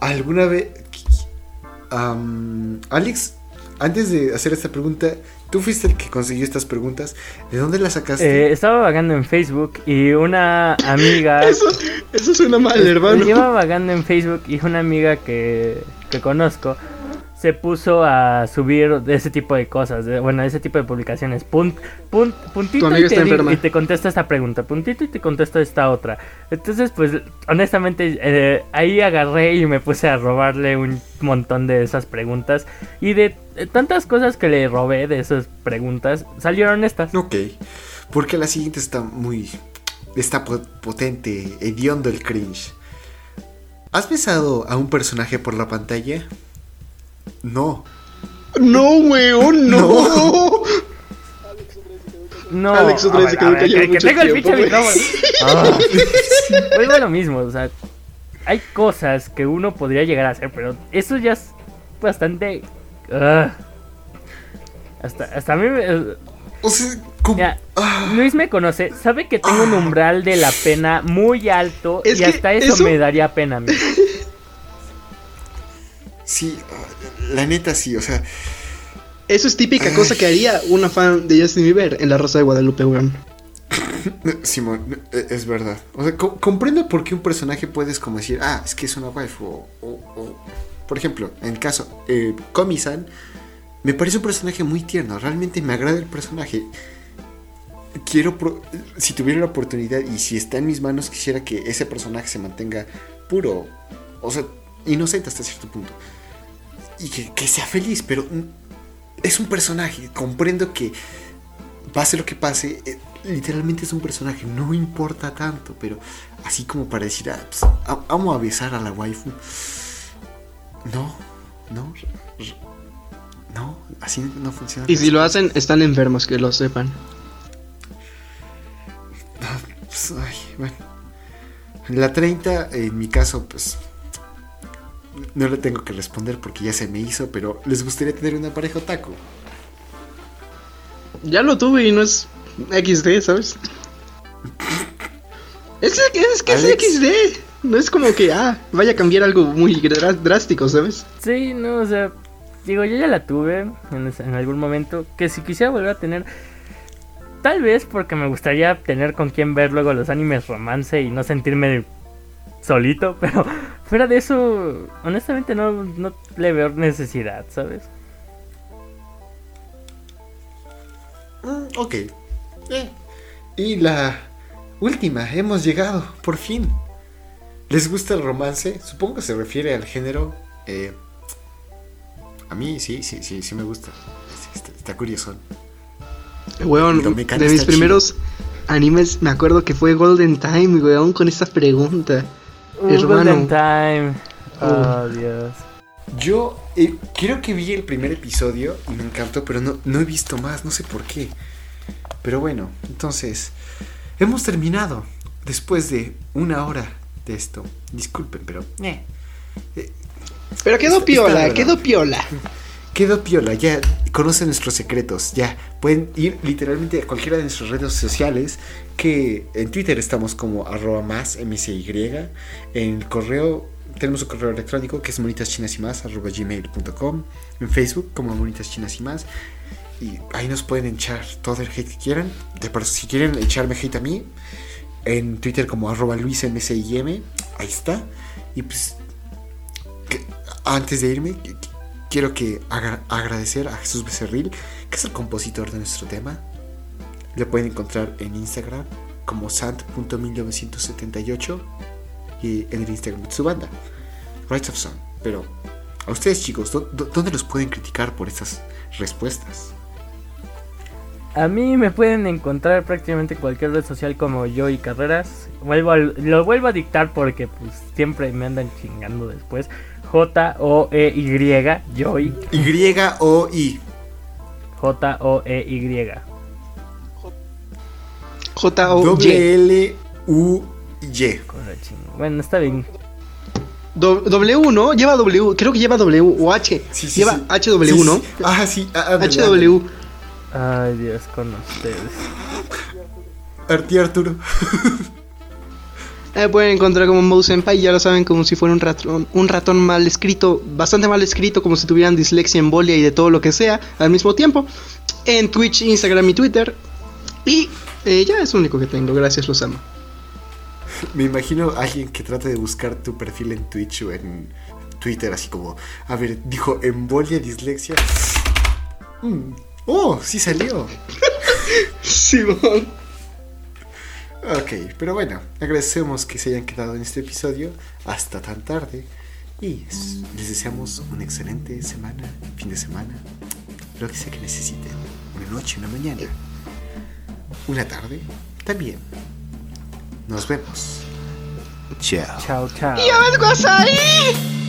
Ah, ¿alguna vez... Am, Alex, antes de hacer esta pregunta, tú fuiste el que consiguió estas preguntas. ¿De dónde las sacaste? Eh, estaba vagando en Facebook y una amiga. Eso, eso suena mal, hermano. Lleva vagando en Facebook y una amiga que, que conozco se puso a subir de ese tipo de cosas, de- bueno, de ese tipo de publicaciones. Punt, punt, puntito y, te y te contesta esta pregunta, puntito y te contesta esta otra. Entonces, pues, honestamente, eh, ahí agarré y me puse a robarle un montón de esas preguntas. Y de, tantas cosas que le robé de esas preguntas, salieron estas. Ok, porque la siguiente está muy... Está po- potente, hediondo el cringe. ¿Has besado a un personaje por la pantalla? No. No, weón, no. No, Alex otra vez se quedó callado que, tengo el pinche micrófono. Ah. Vuelvo a lo mismo, o sea, hay cosas que uno podría llegar a hacer, pero eso ya es bastante ah. hasta, hasta a mí me- Ah. Luis me conoce, sabe que tengo un umbral de la pena muy alto Es y hasta eso, eso- me daría pena a mí. Sí, la neta sí, o sea, Eso es típica cosa que haría una fan de Justin Bieber en La Rosa de Guadalupe, weón. Simón, eh, es verdad. O sea, co- comprendo por qué un personaje puedes como decir, ah, es que es una wife. O, o- o- por ejemplo, en el caso, eh, Komi-san, me parece un personaje muy tierno. Realmente me agrada el personaje. Quiero, pro- si tuviera la oportunidad y si está en mis manos, quisiera que ese personaje se mantenga puro. O sea, inocente hasta cierto punto. Y que, que sea feliz, pero es un personaje. Comprendo que pase lo que pase, eh, literalmente es un personaje, no importa tanto, pero así como para decir, ah, pues, a- vamos a besar a la waifu. No, no, no, así no funciona. Y si lo hacen, están enfermos, que lo sepan. Pues, ay, bueno. La 30, en mi caso, pues no le tengo que responder porque ya se me hizo, pero ¿les gustaría tener una pareja otaku? Ya lo tuve y no es XD, ¿sabes? Es, es que es Alex. XD. No es como que, ah, vaya a cambiar algo muy drástico, ¿sabes? Sí, no, o sea, digo, yo ya la tuve en, ese- en algún momento. Que si quisiera volver a tener, tal vez porque me gustaría tener con quien ver luego los animes romance y no sentirme solito, pero fuera de eso, honestamente no, no le veo necesidad, ¿sabes? Mm, ok. Eh. Y la última, hemos llegado, por fin. ¿Les gusta el romance? Supongo que se refiere al género. eh, a mí sí, sí, sí, sí me gusta. Está, está curioso. Weón, Tomekano de mis primeros animes, me acuerdo que fue Golden Time, weón, con esta pregunta. Hermano. Golden Time. Oh, Dios. Yo eh, creo que vi el primer episodio y me encantó, pero no, no he visto más, no sé por qué. Pero bueno, entonces, hemos terminado después de una hora de esto. Disculpen, pero... eh, Pero quedó Está- piola, está quedó piola. Quedó piola, ya conocen nuestros secretos, ya pueden ir literalmente a cualquiera de nuestras redes sociales, que en Twitter estamos como arroba más msy, en el correo tenemos un correo electrónico que es monitaschinas y más arroba gmail.com, en Facebook como monitas y más, y ahí nos pueden echar todo el hate que quieran, de paso si quieren echarme hate a mí, en Twitter como arroba luismcim, ahí está, y pues antes de irme, quiero que agra- agradecer a Jesús Becerril, que es el compositor de nuestro tema. Le pueden encontrar en Instagram como sant.1978 y en el Instagram de su banda, Rights of Song. Pero a ustedes chicos, ¿dó- dó- ¿dónde los pueden criticar por estas respuestas? A mí me pueden encontrar prácticamente en cualquier red social como yo y Carreras. Lo vuelvo a dictar porque pues siempre me andan chingando después. J-O-E-Y, Joy, Y-O-I. J-O-E-Y. J-O-Y. W-L-U-Y. Con la ching- Bueno, está bien. Do- W, ¿no? Lleva W, creo que lleva W o H. Sí, sí, lleva sí. HW, Sí, sí, ¿no? sí. Ah, sí. ah, HW. Ay, Dios, con ustedes. Arti Arturo. Eh, pueden encontrar como Mouse Senpai, ya lo saben, como si fuera un ratón, un ratón mal escrito, bastante mal escrito, como si tuvieran dislexia, embolia y de todo lo que sea al mismo tiempo. En Twitch, Instagram y Twitter. Y eh, ya es lo único que tengo, gracias, los amo. Me imagino a alguien que trate de buscar tu perfil en Twitch o en Twitter, así como, a ver, dijo embolia, dislexia. Mm, Oh, sí salió. Simón. Ok, pero bueno, agradecemos que se hayan quedado en este episodio hasta tan tarde y les deseamos una excelente semana, fin de semana, lo que sea que necesiten, una noche, una mañana, una tarde, también. Nos vemos. Chao. Chao, chao. ¡Ya ves!